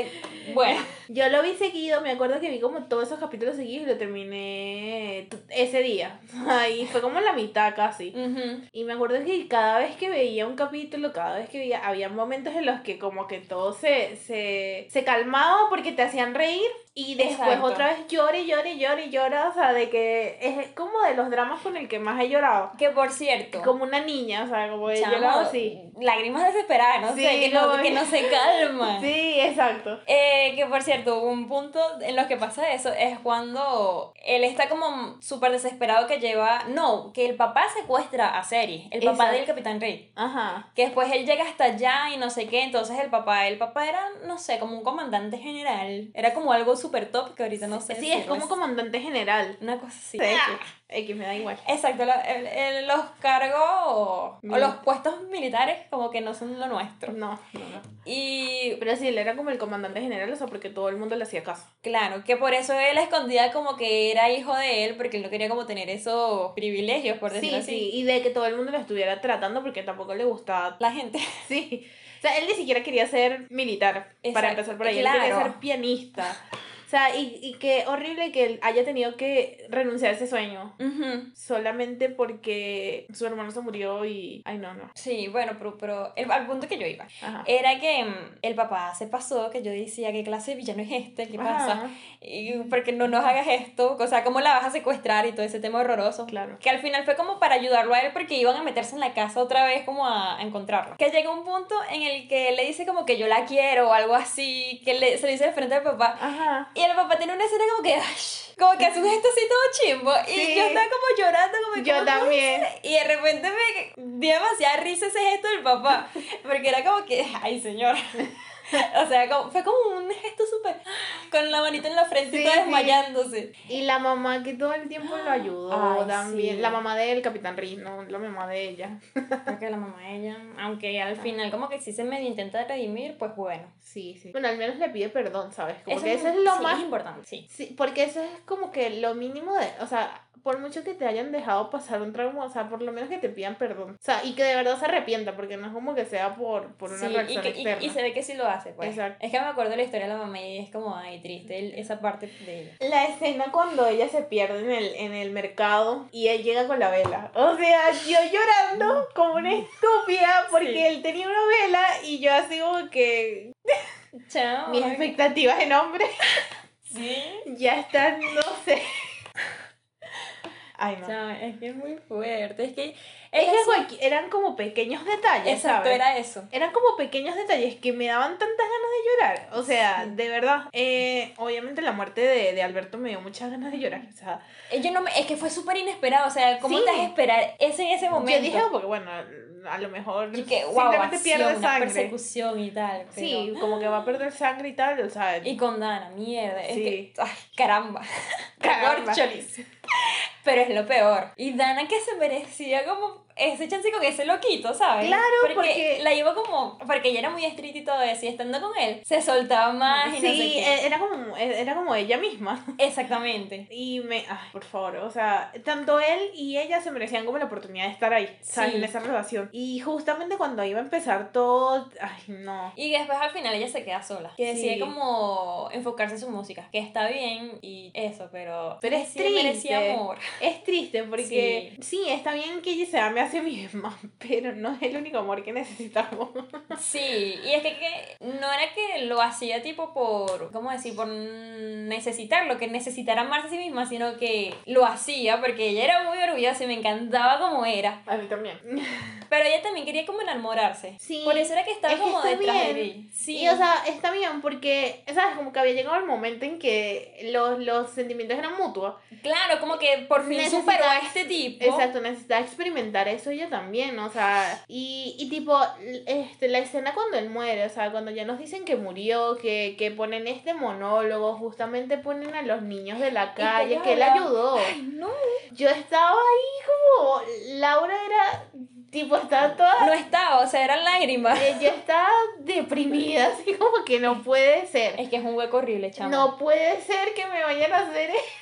bueno, Yo lo vi seguido, me acuerdo que vi como todos esos capítulos seguidos y lo terminé ese día. Ahí fue como la mitad casi. ujú, Y me acuerdo que cada vez que veía un capítulo, cada vez que veía, había momentos en los que como que todo se, se, se calmaba porque te hacían reír y después Exacto. otra vez llore, llore, llore, llora, o sea, de que es como de los dramas con el que más he llorado. que por cierto... Como una niña, o sea, como he chamo, llorado así. Lágrimas desesperadas, no Sí, sé, que no, no, que no se calman. Sí, exacto. Eh, que por cierto, un punto en los que pasa eso es cuando él está como súper desesperado que lleva. No, que el papá secuestra a Seri, el papá Exacto. del Capitán Rey. Ajá. Que después él llega hasta allá y no sé qué. Entonces el papá, el papá era, no sé, como un comandante general. Era como algo súper top que ahorita no sé. Sí, si es como comandante general. Una cosa así. Sí, X, me da igual. Exacto, lo- el- el- los cargos o, o los puestos militares como que no son lo nuestro. No, no, no. Y Pero sí, él era como el comandante general, o sea, porque todo el mundo le hacía caso. Claro, que por eso él escondía como que era hijo de él, porque él no quería como tener esos privilegios, por decirlo Sí, así. sí, y de que todo el mundo lo estuviera tratando porque tampoco le gustaba. La gente. Sí. O sea, él ni siquiera quería ser militar, para empezar por ahí. Él quería claro. ser pianista. O sea, y, y que horrible que él haya tenido que renunciar a ese sueño. Ujú. Solamente porque su hermano se murió y... Ay, no, no. Sí, bueno, pero, pero el, al punto que yo iba. Ajá. Era que mm, el papá se pasó, que yo decía, ¿qué clase de villano es este? ¿Qué pasa? Ajá, Y porque no nos hagas esto, o sea, ¿cómo la vas a secuestrar y todo ese tema horroroso? Claro. Que al final fue como para ayudarlo a él porque iban a meterse en la casa otra vez como a, a encontrarlo. Que llega un punto en el que él le dice como que yo la quiero o algo así, que le, se le dice de frente al papá. Ajá. Y el papá tiene una escena como que, "Ay", como que hace un gesto así todo chimbo. Y yo estaba como llorando, como Yo "¿Cómo también. puede ser?". Y de repente me dio demasiada risa ese gesto del papá. Porque era como que, ay señor. O sea, como, fue como un gesto súper. Con la manita en la frente y Sí, todo sí. desmayándose. Y la mamá que todo el tiempo lo ayudó Ay, también. sí. La mamá del Capitán Riz, no la mamá de ella. Porque la mamá de ella, aunque al final como que sí se medio intenta redimir, pues bueno. Sí, sí. Bueno, al menos le pide perdón, ¿sabes? Como Eso que eso es lo sí, más es importante, sí. Sí, porque eso es como que lo mínimo de, o sea, por mucho que te hayan dejado pasar un trauma, o sea, por lo menos que te pidan perdón. O sea, y que de verdad se arrepienta, porque no es como que sea por, por una Sí, y, que- externa. y se ve que sí lo hace, pues. Exacto. Es que me acuerdo la historia de la mamá y es como, ay, triste el- esa parte de ella. La escena cuando ella se pierde en el, en el mercado y él llega con la vela. O sea, yo llorando como una estúpida porque Sí. él tenía una vela y yo así como que Chao. mis expectativas en hombre Sí. ya están, no sé. Ay, no. Chao, es que es muy fuerte. Es que. Es que eran como pequeños detalles, Exacto, ¿sabes? era eso. Eran como pequeños detalles que me daban tantas ganas de llorar. O sea, de verdad. Eh, obviamente la muerte de, de Alberto me dio muchas ganas de llorar. O sea, Eh, Yo no me, es que fue súper inesperado. O sea, ¿cómo Sí. te vas a esperar ese en ese momento? yo dije, porque bueno, a lo mejor Y que, wow, simplemente acción, pierde sangre. persecución y tal. pero- Sí, como que va a perder sangre y tal, o sea, Y con Dana, mierda. Es Sí. que, ay, caramba. Caramba. Pero es lo peor. Y Dana que se merecía como ese chance con ese loquito, ¿sabes? Claro, porque, porque- la iba como. Porque ella era muy estricta y todo eso. Y estando con él, se soltaba más y no sé sí, qué. e- era como, era como ella misma. Exactamente. Y me, ay, por favor, o sea, tanto él y ella se merecían como la oportunidad de estar ahí, ¿sabes? Sí. En esa relación. Y justamente cuando iba a empezar todo, ay, no. Y después al final ella se queda sola. Que decide Sí. como enfocarse en su música. Que está bien y eso, pero. Pero es sí merecía triste. amor. Es triste porque sí. está bien que ella se ame a sí misma, pero no es el único amor que necesitamos. Sí, y es que, que no era que lo hacía tipo por, ¿cómo decir? Por necesitarlo, que necesitara amarse a sí misma, sino que lo hacía porque ella era muy orgullosa y me encantaba como era. A mí también. Pero ella también quería como enamorarse. Sí, Por eso era que estaba es que como está detrás de bien. Gris. Sí. Y o sea, está bien porque, ¿sabes? Como que había llegado el momento en que los, los sentimientos eran mutuos. claro, como que por fin Necesita- superó a este tipo. Exacto, necesitaba experimentar eso ella también, o sea, y, y tipo, este, la escena cuando él muere, o sea, cuando ya nos dicen que murió, que, que ponen este monólogo, justamente ponen a los niños de la que calle, que él ayudó. Ay, no. Yo estaba ahí como, Laura era, tipo, estaba toda... No estaba, o sea, eran lágrimas. Ella estaba deprimida, así como que no puede ser. Es que es un hueco horrible, chamo. No puede ser que me vayan a hacer esto.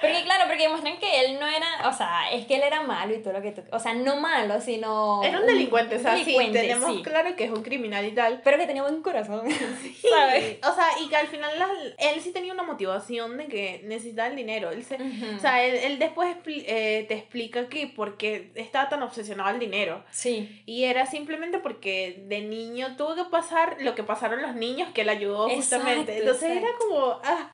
Porque claro, porque muestran que él no era, o sea, es que él era malo y todo lo que tú, o sea, no malo, sino Era un delincuente, o sea, delincuente, sí, tenemos sí. claro que es un criminal y tal. pero que tenía buen corazón, Sí, ¿sabes? O sea, y que al final las- él sí tenía una motivación de que necesitaba el dinero. Él se. O sea, él, él después eh, te explica que porque estaba tan obsesionado al dinero. Sí, Y era simplemente porque de niño tuvo que pasar lo que pasaron los niños que él ayudó justamente. Exacto, Entonces era como, ah,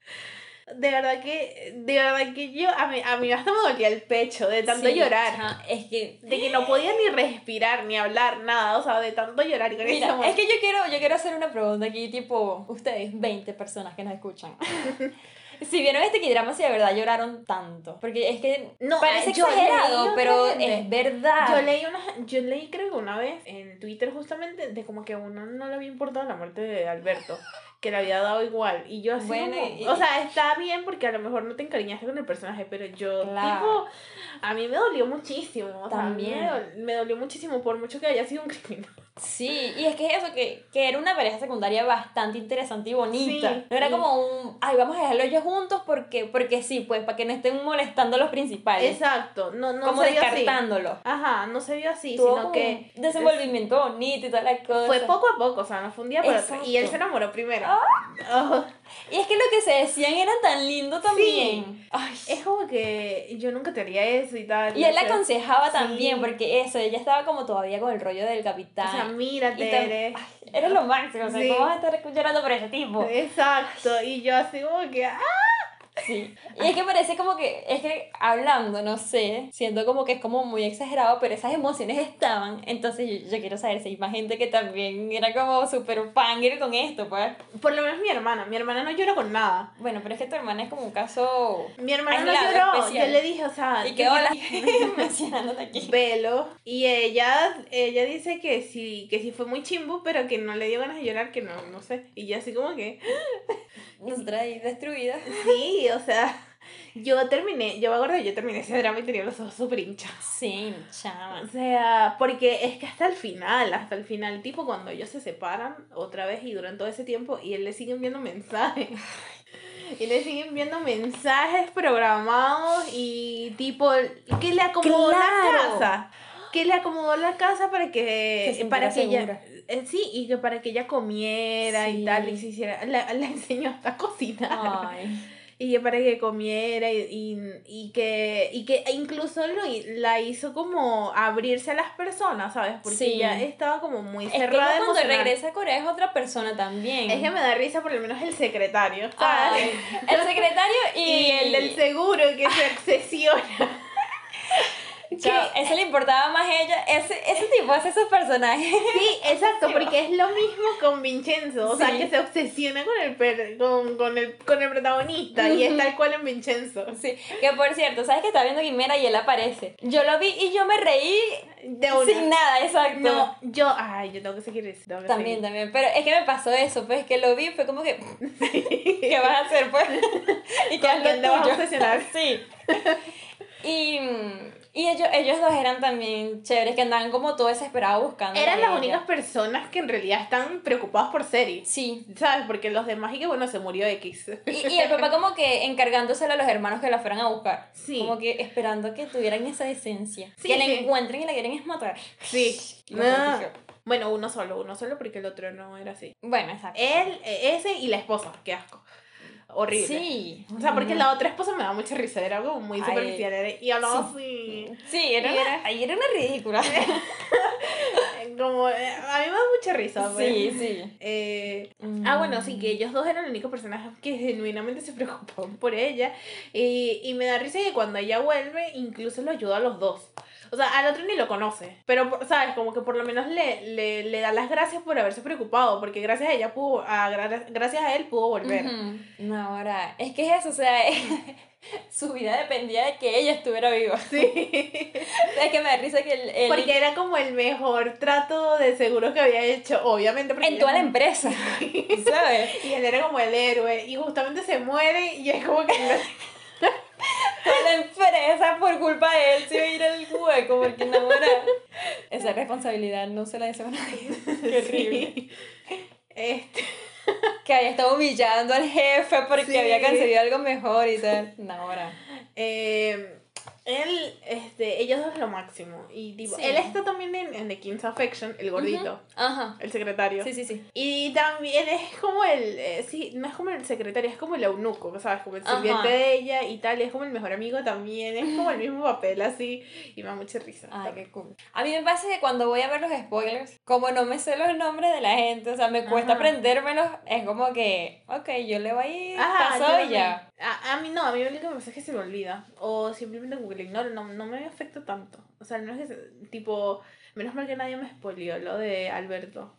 de verdad que, de verdad que yo, a mí, a mí hasta me dolía el pecho de tanto sí, llorar. ajá, es que De que no podía ni respirar, ni hablar, nada, o sea, de tanto llorar. Y con Mira, es que yo quiero, yo quiero hacer una pregunta aquí, tipo, ustedes, 20 personas que nos escuchan. si vieron este drama si de verdad lloraron tanto. Porque es que No, parece exagerado, pero es verdad. Yo leí, una, yo leí creo que una vez en Twitter justamente de como que a uno no le había importado la muerte de Alberto, que le había dado igual. Y yo así Bueno, como- y- o sea, está bien porque a lo mejor no te encariñaste con el personaje, pero yo Claro. tipo, a mí me dolió muchísimo. O sea, a mí También. me, dol- me dolió muchísimo por mucho que haya sido un criminal. Sí, y es que es eso, que, que era una pareja secundaria bastante interesante y bonita. Sí, no era como un, ay, vamos a dejarlo ellos juntos porque, porque sí, pues, para que no estén molestando a los principales. Exacto, no, no como se vio así. descartándolo. Ajá, no se vio así, sino que un desenvolvimiento bonito y toda la cosa. fue poco a poco, o sea, no fue un día otro. Y él se enamoró primero. Ah. Oh. Y es que lo que se decían era tan lindo también. Ay, Es como que yo nunca te haría eso y tal. Y él la aconsejaba Sí. también, porque eso, ella estaba como todavía con el rollo del capitán. O sea, mírate, tam- eres. Ay, lo máximo, o sea, Sí. ¿cómo vas a estar llorando por ese tipo? Exacto. Y yo así como que. ¡ah! Sí. Y es que parece como que, es que hablando, no sé, siento como que es como muy exagerado, pero esas emociones estaban. Entonces yo, yo quiero saber si hay más gente que también era como súper fangirl con esto, pues. Por lo menos mi hermana. Mi hermana no llora con nada. Bueno, pero es que tu hermana es como un caso. Mi hermana no lloró. especial. Yo le dije, o sea. Y que yo hola, quiero- mencionándote aquí. Velo. Y ella, ella dice que sí, que sí fue muy chimbo, pero que no le dio ganas de llorar, que no, no sé. Y yo así como que. Nosotras ahí destruidas. Sí, o sea. Yo terminé, yo me acuerdo yo terminé ese drama y tenía los ojos súper hinchados. Sí, chama. O sea, porque es que hasta el final, hasta el final, tipo cuando ellos se separan otra vez y duran todo ese tiempo y él le sigue enviando mensajes. Y le siguen viendo mensajes programados y tipo que le acomodó Claro. la casa. Que le acomodó la casa para que sintiera para que ella eh, sí, y que para que ella comiera y tal y se hiciera la, la enseñó hasta cocinar. Ay. Y para que comiera y, y, y que y que incluso lo, la hizo como abrirse a las personas, ¿sabes? Porque Sí. ella estaba como muy Es que cerrada cuando regresa a Corea es otra persona también. Es que me da risa por lo menos el secretario, Ay, ¿sabes? el secretario y, Y el del seguro que se obsesiona. Chao, eso le importaba más a ella. Ese, ese tipo hace esos personajes. Sí, exacto, porque es lo mismo con Vincenzo, o sea, Sí. que se obsesiona con el, per- con, con el, con el protagonista y es tal cual en Vincenzo. Sí, que por cierto, ¿sabes que está viendo Guimera y él aparece? Yo lo vi y yo me reí De una. sin nada, exacto. No, yo, ay, yo tengo que seguir eso. que También, seguir. también. Pero es que me pasó eso, pues que lo vi y fue como que. ¿Qué vas a hacer, pues? y que ¿Con es lo vas a tuyo. obsesionar? Sí. Y, y ellos, ellos dos eran también chéveres, que andaban como todo desesperados buscando. Eran las únicas personas que en realidad están preocupadas por Seri. Sí. ¿Sabes? Porque los demás y que bueno, se murió X. Y, y el papá como que encargándoselo a los hermanos que la fueran a buscar. Sí. Como que esperando que tuvieran esa decencia. Sí, que la sí. encuentren y la quieren es matar. Sí. No. protegió. Bueno, uno solo, uno solo porque el otro no era así. Bueno, exacto. Él, eh, ese y la esposa, qué asco. Horrible. Sí. O sea, porque la otra esposa me da mucha risa, era como muy superficial era- y hablaba Sí. así. Sí, era una, era- ahí era una ridícula. eh, Como, eh, a mí me da mucha risa. pues. sí, sí. Eh, Mm. Ah, bueno, sí, que ellos dos eran los únicos personajes que genuinamente se preocupaban por ella. Y, y me da risa que cuando ella vuelve, incluso lo ayuda a los dos. O sea, al otro ni lo conoce. Pero, ¿sabes? Como que por lo menos le, le, le da las gracias por haberse preocupado. Porque gracias a ella pudo, a, gra- gracias a él pudo volver. No, ahora, es que es eso, o sea, su vida dependía de que ella estuviera viva. Sí. Es que me da risa que él, él- Porque era como el mejor trato de seguro que había hecho, obviamente. en toda la empresa, ¿sabes? Y él era como el héroe. Y justamente se muere y es como que... Toda la empresa por culpa de él se iba a ir al hueco porque no era. Esa responsabilidad no se la deseo a nadie. Qué horrible. Sí. Este... Que había estado humillando al jefe porque Sí. había conseguido algo mejor y tal. No, ahora. Eh, él, este, ellos dos lo máximo. Y tipo, Sí. él está también en, en The King's Affection, el gordito, Ajá. el secretario. Sí, sí, sí. Y también es como el, eh, sí, no es como el secretario, es como el eunuco, ¿sabes? Como el sirviente de ella y tal, y es como el mejor amigo también, es como el mismo papel así, y me da mucha risa. Ay, qué cool. A mí me pasa que cuando voy a ver los spoilers, como no me sé los nombres de la gente, o sea, me cuesta Ajá. aprendérmelos, es como que, ok, yo le voy a ir yo y ya. A, a mí no, a mí lo que me pasa es que se me olvida. O simplemente como que lo ignoro, no, no me afecta tanto. O sea, no es que, tipo, menos mal que nadie me spoileó lo de Alberto.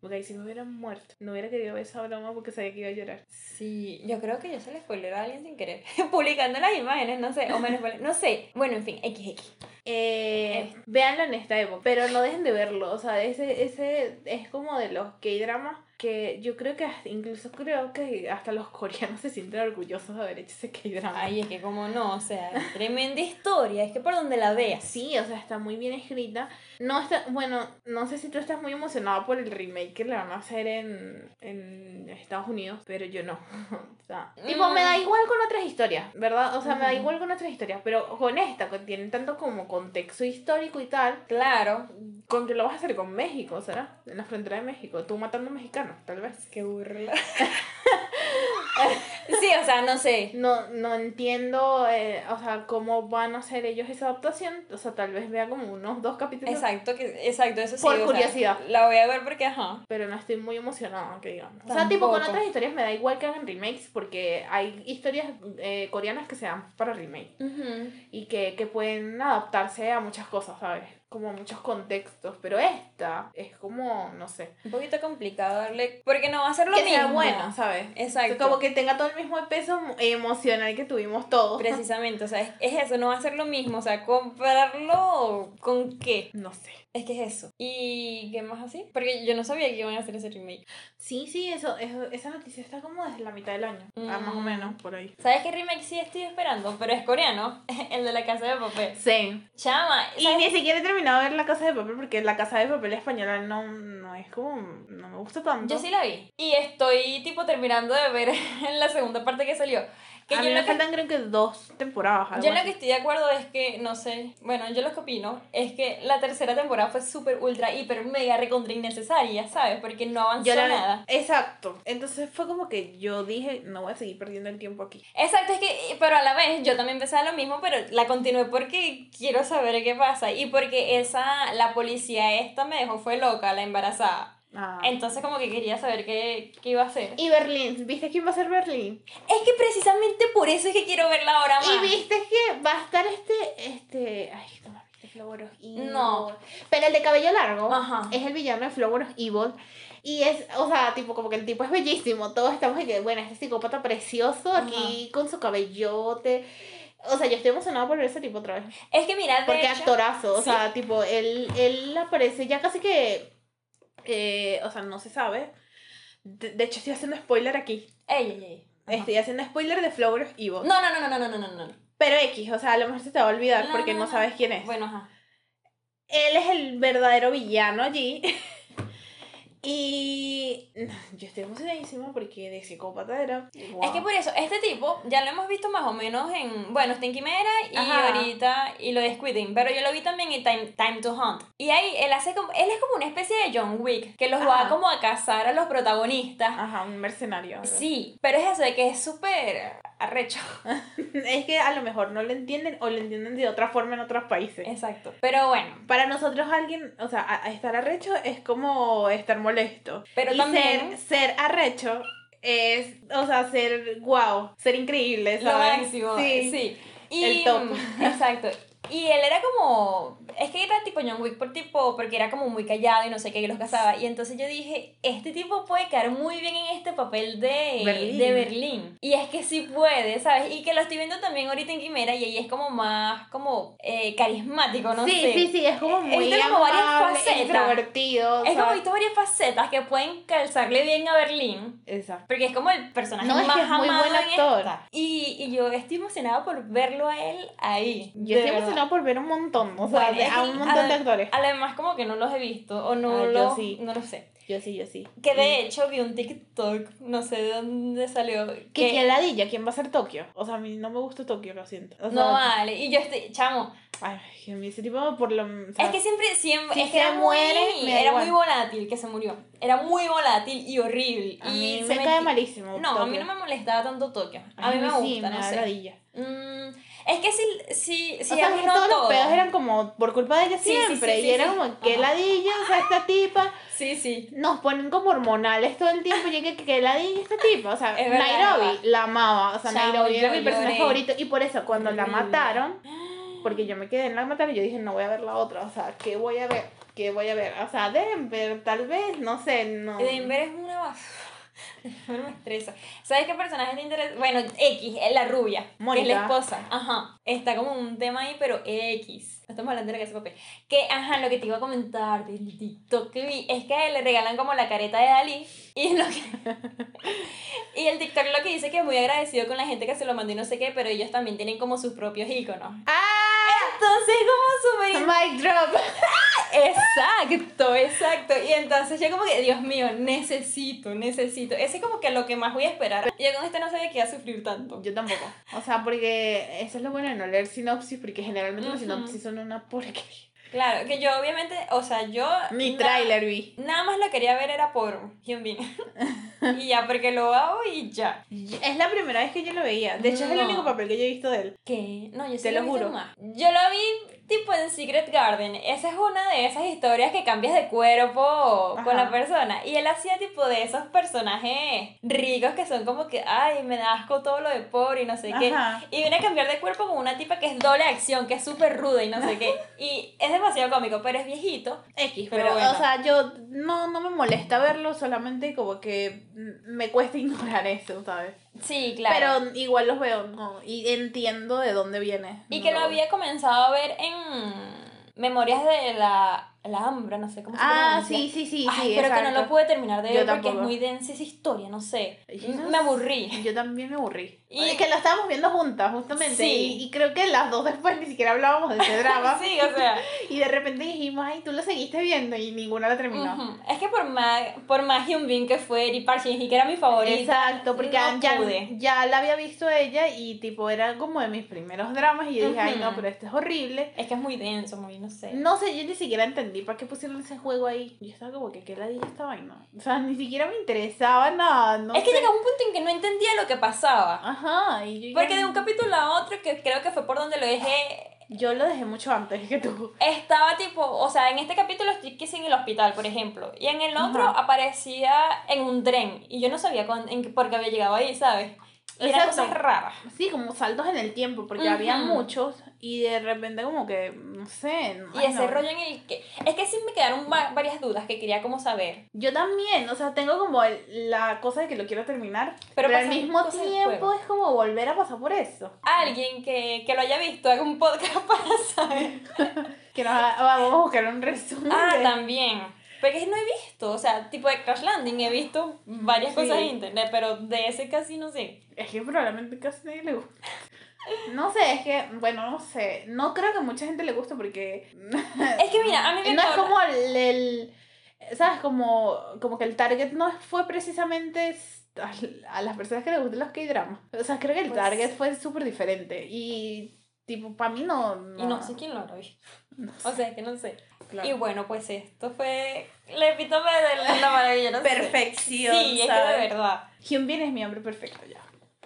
Porque ahí si me hubieran muerto, no hubiera querido ver esa broma porque sabía que iba a llorar. Sí, yo creo que yo se le spoileré a alguien sin querer, publicando las imágenes, no sé, o me lo spoileré, no sé. Bueno, en fin, XX. Eh, véanlo en esta época, pero no dejen de verlo. O sea, ese, ese es como de los K-dramas que yo creo que hasta- incluso creo que hasta los coreanos se sienten orgullosos de haber hecho ese K-drama. Ay, es que como no, o sea, tremenda historia, es que por donde la veas. Sí, o sea, está muy bien escrita. No está, bueno, no sé si tú estás muy emocionado por el remake que le van a hacer en, en Estados Unidos, pero yo no. o sea, tipo, me da Mm. igual con otras historias, ¿verdad? O sea, me da Ujú. igual con otras historias, pero con esta, que tiene tanto como contexto histórico y tal, Claro, ¿con qué lo vas a hacer con México, será? En la frontera de México, tú matando mexicanos, tal vez. qué burla. sí, o sea, no sé. No, no entiendo, eh, o sea, cómo van a hacer ellos esa adaptación. O sea, tal vez vea como unos dos capítulos. Exacto, que, exacto, eso sí. Por o sea, curiosidad. la voy a ver porque, ajá. pero no estoy muy emocionada, que digamos. O sea, tipo, con otras historias me da igual que hagan remakes, porque hay historias eh, coreanas que se dan para remake y que, que pueden adaptarse a muchas cosas, ¿sabes? Como muchos contextos, pero esta es como, no sé, Un poquito complicado darle. Porque no va a ser lo que mismo. sea buena, ¿sabes? Exacto. Como que tenga todo el mismo peso emocional que tuvimos todos. Precisamente, o sea, es, es eso, no va a ser lo mismo. O sea, compararlo ¿Con qué? No sé. Es que es eso. ¿Y qué más así? Porque yo no sabía que iban a hacer ese remake. Sí, sí, eso, eso esa noticia está como desde la mitad del año. Ah, más o Mm. menos, por ahí. ¿Sabes qué remake sí estoy esperando? Pero es coreano. El de la casa de papel. Same. Chama. Y ¿sabes? ni siquiera he terminado de ver La Casa de Papel porque La Casa de Papel española no, no es como... No me gusta tanto. Yo sí la vi. Y estoy tipo terminando de ver en la segunda parte que salió. Que A yo mí lo me que faltan creo que dos temporadas. algo Yo lo así. que estoy de acuerdo es que, no sé, bueno, yo lo que opino es que la tercera temporada fue súper, ultra, hiper, mega, recontra innecesaria, ¿sabes? Porque no avanzó Yo la- nada. Exacto. Entonces fue como que yo dije, no voy a seguir perdiendo el tiempo aquí. Exacto, es que, pero a la vez yo también empecé a lo mismo, pero la continué porque quiero saber qué pasa y porque esa, la policía esta me dejó fue loca, la embarazada. Ah. Entonces como que quería saber qué, qué iba a hacer. Y Berlín, ¿viste quién va a ser Berlín? Es que precisamente por eso es que quiero verla ahora más. Y viste que va a estar este, este, ay, no de Flowers Evil. No. Pero el de cabello largo Ajá. es el villano de Flowers Evil. Y es, o sea, tipo, como que el tipo es bellísimo. Todos estamos aquí, bueno, este psicópata precioso aquí con su cabellote. O sea, yo estoy emocionada por ver ese tipo otra vez. Es que mira, de Porque actorazo, o sea, tipo, él, él aparece ya casi que. Eh, o sea, no se sabe. De, de, hecho, estoy haciendo spoiler aquí. Ey, ey, ey. Estoy haciendo spoiler de Flowers Evil. No, no, no, no, no, no, no, no. no. Pero X, o sea, a lo mejor se te va a olvidar No, porque no, no, no. sabes quién es. Bueno, ajá. Él es el verdadero villano allí. Y yo estoy emocionadísima porque de psicópata era. Es que por eso, este tipo ya lo hemos visto más o menos en, bueno, está en Quimera y Ajá. ahorita, y lo de Squiding, pero yo lo vi también en Time, Time to Hunt. Y ahí él hace como, él es como una especie de John Wick, que los va Ajá. como a cazar a los protagonistas. Ajá, un mercenario. Sí, pero es eso de que es súper arrecho. Es que a lo mejor no lo entienden o lo entienden de otra forma en otros países. Exacto. Pero bueno, Para nosotros alguien, o sea, a- a estar arrecho es como estar molesto. Pero y también- ser, ser arrecho es, o sea, ser wow, ser increíble, lo ¿sabes? máximo. Sí. Sí. Y, El top. mm, Exacto. Y él era como. Es que era tipo John Wick por tipo, porque era como muy callado y no sé qué, que los cazaba. Y entonces yo dije, este tipo puede caer muy bien en este papel de Berlín. de Berlín. Y es que sí puede, ¿sabes? Y que lo estoy viendo también ahorita en Quimera y ahí es como más, como eh, carismático, no sí, sé. sí, sí, es como muy tiene como varias facetas. extrovertido. Es sea, como visto varias facetas que pueden calzarle bien a Berlín. Exacto. Porque es como el personaje No, es más que es muy buen en actor. Y, y yo estoy emocionada por verlo a él ahí. Yo estoy verdad. Emocionada por ver un montón, o sea, Bueno, a un montón de actores. Además, como que no los he visto o no, Ah, yo lo, sí. no lo sé. Yo sí, yo sí. Que Y- de hecho vi un TikTok, no sé de dónde salió. Que quién ladilla, ¿quién va a ser Tokio? O sea, a mí no me gusta Tokio, lo siento. O sea, no vale. Y yo estoy, chamo, Ay, a mí ese tipo por lo... o sea, es que siempre, siempre, si es que era muere, muy, me era igual. muy volátil que se murió. Era muy volátil y horrible. a y mí se me cae malísimo No, a mí Tokio. no me molestaba tanto Tokio. A mí me sí, gusta, me no da sé. ladilla. Mm, es que si, si, si o sea, que todos todo- los pedos eran como por culpa de ella Sí, siempre. sí, y era como, que Ajá. ladilla, o sea, esta tipa. Sí, sí. Nos ponen como hormonales todo el tiempo. Y que, que ladilla esta tipa. O sea, verdad, Nairobi la amaba. O sea, Nairobi era mi personaje favorito. Y por eso, cuando la mataron, porque yo me quedé en la mataron, yo dije, no voy a ver la otra. O sea, ¿qué voy a ver? ¿Qué voy a ver? O sea, Denver, tal vez, no sé, no. Denver es una basura. Me estresa. ¿Sabes qué personaje te interesa? Bueno, X, es la rubia. Que es Mónica. la esposa. Ajá. Está como un tema ahí, pero X. No estamos hablando de la casa de papel. Que, ajá, lo que te iba a comentar del TikTok que vi es que le regalan como la careta de Dalí. Y, lo que... y el TikTok lo que dice que es muy agradecido con la gente que se lo mandó y no sé qué, pero ellos también tienen como sus propios iconos. ¡Ah! Entonces, como súper Mic drop. Exacto, exacto. Y entonces yo como que, Dios mío, necesito, necesito. Ese es como que lo que más voy a esperar. Yo con este no sabía que iba a sufrir tanto. Yo tampoco. O sea, porque eso es lo bueno de no leer sinopsis, porque generalmente los Ujú. sinopsis son una porquería. Claro, que yo obviamente, o sea, yo... Na- tráiler vi. Nada más lo quería ver era por Hyunbin. y ya, porque lo hago y ya. Es la primera vez que yo lo veía. De hecho, es el único papel que yo he visto de él. ¿Qué? No, yo sí Te lo visto juro. más. Yo lo vi tipo en Secret Garden. Esa es una de esas historias que cambias de cuerpo con la persona. Y él hacía tipo de esos personajes ricos que son como que, ay, me da asco todo lo de pobre y no sé qué. Y viene a cambiar de cuerpo con una tipa que es doble acción, que es súper ruda y no sé qué. Y es demasiado cómico, pero es viejito. X, Pero pero, bueno. o sea, yo no, no me molesta verlo, solamente como que me cuesta ignorar eso, ¿sabes? Sí, claro. Pero igual los veo, ¿no? Y entiendo de dónde viene. Y No que lo lo- había comenzado a ver en Memorias de la, la hambre, no sé cómo se Ah, pronuncia. sí, sí, sí, Ay, sí. pero que no exacto. lo pude terminar de Yo ver porque es muy densa esa historia, no sé. No Me aburrí. Yo también me aburrí. Y- Y que lo estábamos viendo juntas, justamente. Sí. Y, y creo que las dos después ni siquiera hablábamos de ese drama. Sí, o sea. Y de repente dijimos, ay, tú lo seguiste viendo y ninguna la terminó. ujú. Es que por más, por más Hyun Bin que fue Eri Park Shin-hye, que era mi favorita. Exacto, porque no ya, pude. ya la había visto ella y tipo era como de mis primeros dramas y yo dije, ay no, pero este es horrible. Es que es muy denso, muy, no sé. No sé, yo ni siquiera entendí para qué pusieron ese juego ahí. Yo estaba como que, ¿qué ladilla esta vaina? O sea, ni siquiera me interesaba nada, no es que sé. llegaba un punto en que no entendía lo que pasaba. Ajá, y yo Porque ya- de un capítulo a otro, que creo que fue por donde lo dejé, Yo lo dejé mucho antes que tú. estaba tipo, o sea, en este capítulo estoy que en el hospital, por ejemplo, y en el otro Ajá. aparecía en un tren, y yo no sabía con, en, por qué había llegado ahí, ¿sabes? Exacto. cosas raras. Sí, como saltos en el tiempo, porque Ujú. había muchos y de repente como que, no sé. Y ay, ese no. rollo en el que... Es que sí me quedaron va- varias dudas que quería como saber. Yo también, o sea, tengo como el- la cosa de que lo quiero terminar, pero, al pasan mismo tiempo es como volver a pasar por eso. Alguien que, que lo haya visto, haga un podcast para saber. Que nos vamos a buscar un resumen. Ah, también. Porque no he visto, o sea, tipo de Crash Landing, he visto varias Sí. cosas en internet, pero de ese casi no sé. Es que probablemente casi nadie le gusta. No sé, es que, bueno, no sé. No creo que mucha gente le guste porque. Es que mira, a mí me no es como el, el- ¿Sabes? Como, como que el target no fue precisamente a, a las personas que les gustan los K-dramas. O sea, creo que el Pues- target fue súper diferente. Y, tipo, para mí no. Y no sé quién lo habrá visto. no O sea, que no sé. Claro. Y bueno, pues esto fue el epítome de la, la maravilla, no sé. Perfección. Sí, es que ¿sabes? de verdad. Hyunbin es mi hombre perfecto ya.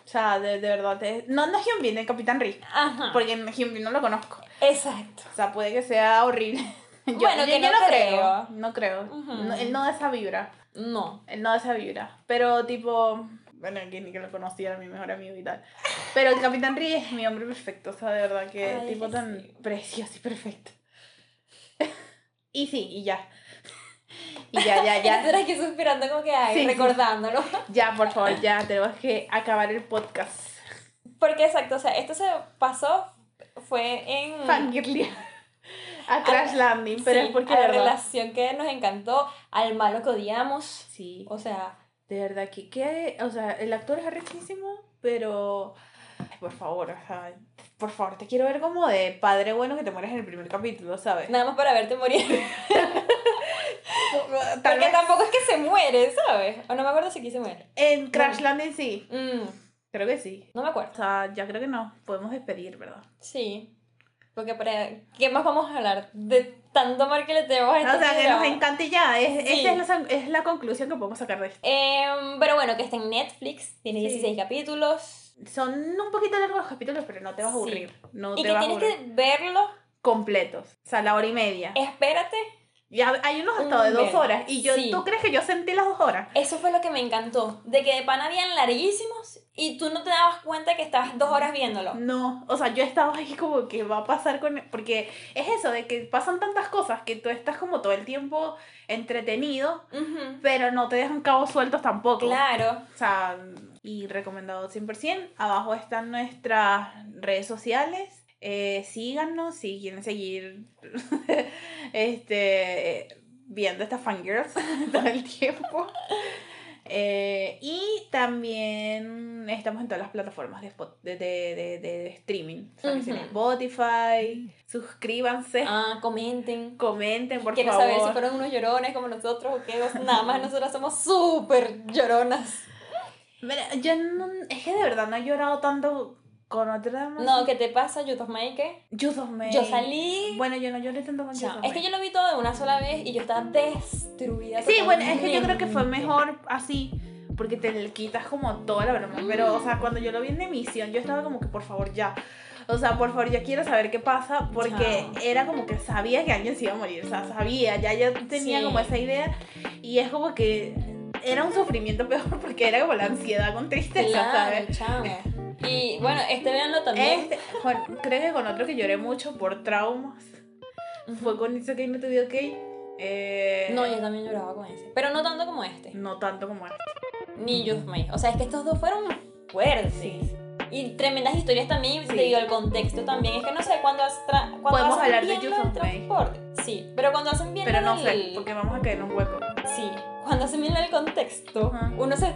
O sea, de, de verdad. te- No, no Hyunbin, el Capitán Ri. Ajá. Porque Hyunbin no lo conozco. Exacto. O sea, puede que sea horrible. Yo, Bueno, yo- que yo no creo. No creo. Ujú. No, él no da esa vibra. No. Él no da esa vibra. Pero tipo. Bueno, que ni que lo conocía, era mi mejor amigo y tal. Pero el Capitán Ri es mi hombre perfecto. O sea, de verdad que Ay, tipo tan sí. precioso y perfecto. Y sí, y ya. Y ya, ya, ya. eras aquí suspirando como que, ay, Sí, sí. recordándolo. Ya, por favor, ya. Tenemos que acabar el podcast. Porque exacto, o sea, esto se pasó, fue en... Fangirlia. A Crash Landing. Pero sí, es porque a la verdad. relación que nos encantó, al malo que odiamos. Sí. O sea, De verdad que, que, o sea, el actor es arrechísimo, pero, por favor, o sea, por favor, te quiero ver como de padre bueno que te mueres en el primer capítulo, ¿sabes? nada más para verte morir. Porque vez tampoco es que se muere, ¿sabes? O no me acuerdo si aquí se muere. en Crash Landing sí, Mm, creo que sí. no me acuerdo. O sea, ya creo que no, podemos despedir, ¿verdad? Sí. Porque para... ¿Qué más vamos a hablar? De tanto amor que le tenemos a este O sea, que nos programa. encanta ya, es, Sí. esa es la, es la conclusión que podemos sacar de esto. Em, pero bueno, que está en Netflix, tiene Sí. 16 capítulos. Son un poquito largos los capítulos, pero no te vas a Sí. aburrir, no Y te que vas a tienes aburrir. que verlo, Completos, o sea, la hora y media. espérate. Ya hay unos hasta de dos horas, y yo, Sí. ¿tú crees que yo sentí las dos horas? Eso fue lo que me encantó. De que de pan habían larguísimos y tú no te dabas cuenta que estabas dos horas viéndolo. No, o sea, yo estaba ahí como que va a pasar con... Porque es eso, de que pasan tantas cosas que tú estás como todo el tiempo entretenido, pero no te dejan cabos sueltos tampoco. Claro. O sea, y recomendado 100%. Abajo están nuestras redes sociales. Eh, síganos si quieren seguir este, viendo estas fangirls todo el tiempo. Eh, y también estamos en todas las plataformas de, spot- de, de, de, de streaming. O sea, que tienen Ujú. Spotify. Suscríbanse. Ah, comenten. Comenten, por Quiero favor. saber si fueron unos llorones como nosotros o qué. Nada más nosotras somos súper lloronas. Mira, yo no, es que de verdad no he llorado tanto con otra No, ¿qué te pasa, Youth of May? ¿Qué? Youth of May. Yo salí. Bueno, yo no lloré tanto con Chao. Youth of Es que yo lo vi todo de una sola vez y yo estaba destruida. Sí, bueno, es que yo creo que fue mejor así, porque te le quitas como toda la broma. Pero, o sea, cuando yo lo vi en emisión, yo estaba como que, por favor, ya. O sea, por favor, ya quiero saber qué pasa, porque Chao. era como que sabía que alguien se iba a morir. O sea, sabía, ya yo tenía Sí. como esa idea. Y es como que era un sufrimiento peor, porque era como la ansiedad con tristeza, Claro, ¿sabes? chamo. Y bueno, este véanlo también. Este, con- creo que con otro que lloré mucho por traumas fue con It's Okay, No To Be Okay. Eh, No, yo también lloraba con ese. Pero no tanto como este. no tanto como este. Ni Youth May. O sea, es que estos dos fueron fuertes. Sí. Y tremendas historias también, Sí. te digo, el contexto también. Es que no sé, cuando, cuando Podemos hacen hablar de bien Youth del on May. Sí, pero cuando hacen bien Pero no del- sé, porque vamos a caer en un hueco. Sí, cuando lo del contexto, Ajá. uno se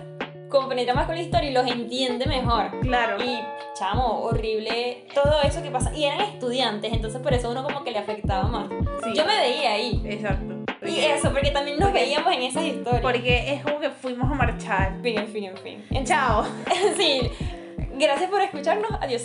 compenetra más con la historia y los entiende mejor. Claro. Y, chamo, horrible todo eso que pasa. Y eran estudiantes, entonces por eso uno como que le afectaba más. Sí. Yo me veía ahí. Exacto. Y eso, porque también nos porque- veíamos en esas historias. Porque es como que fuimos a marchar. Fin, en fin, en fin. Chao. sí, gracias por escucharnos. Adiós.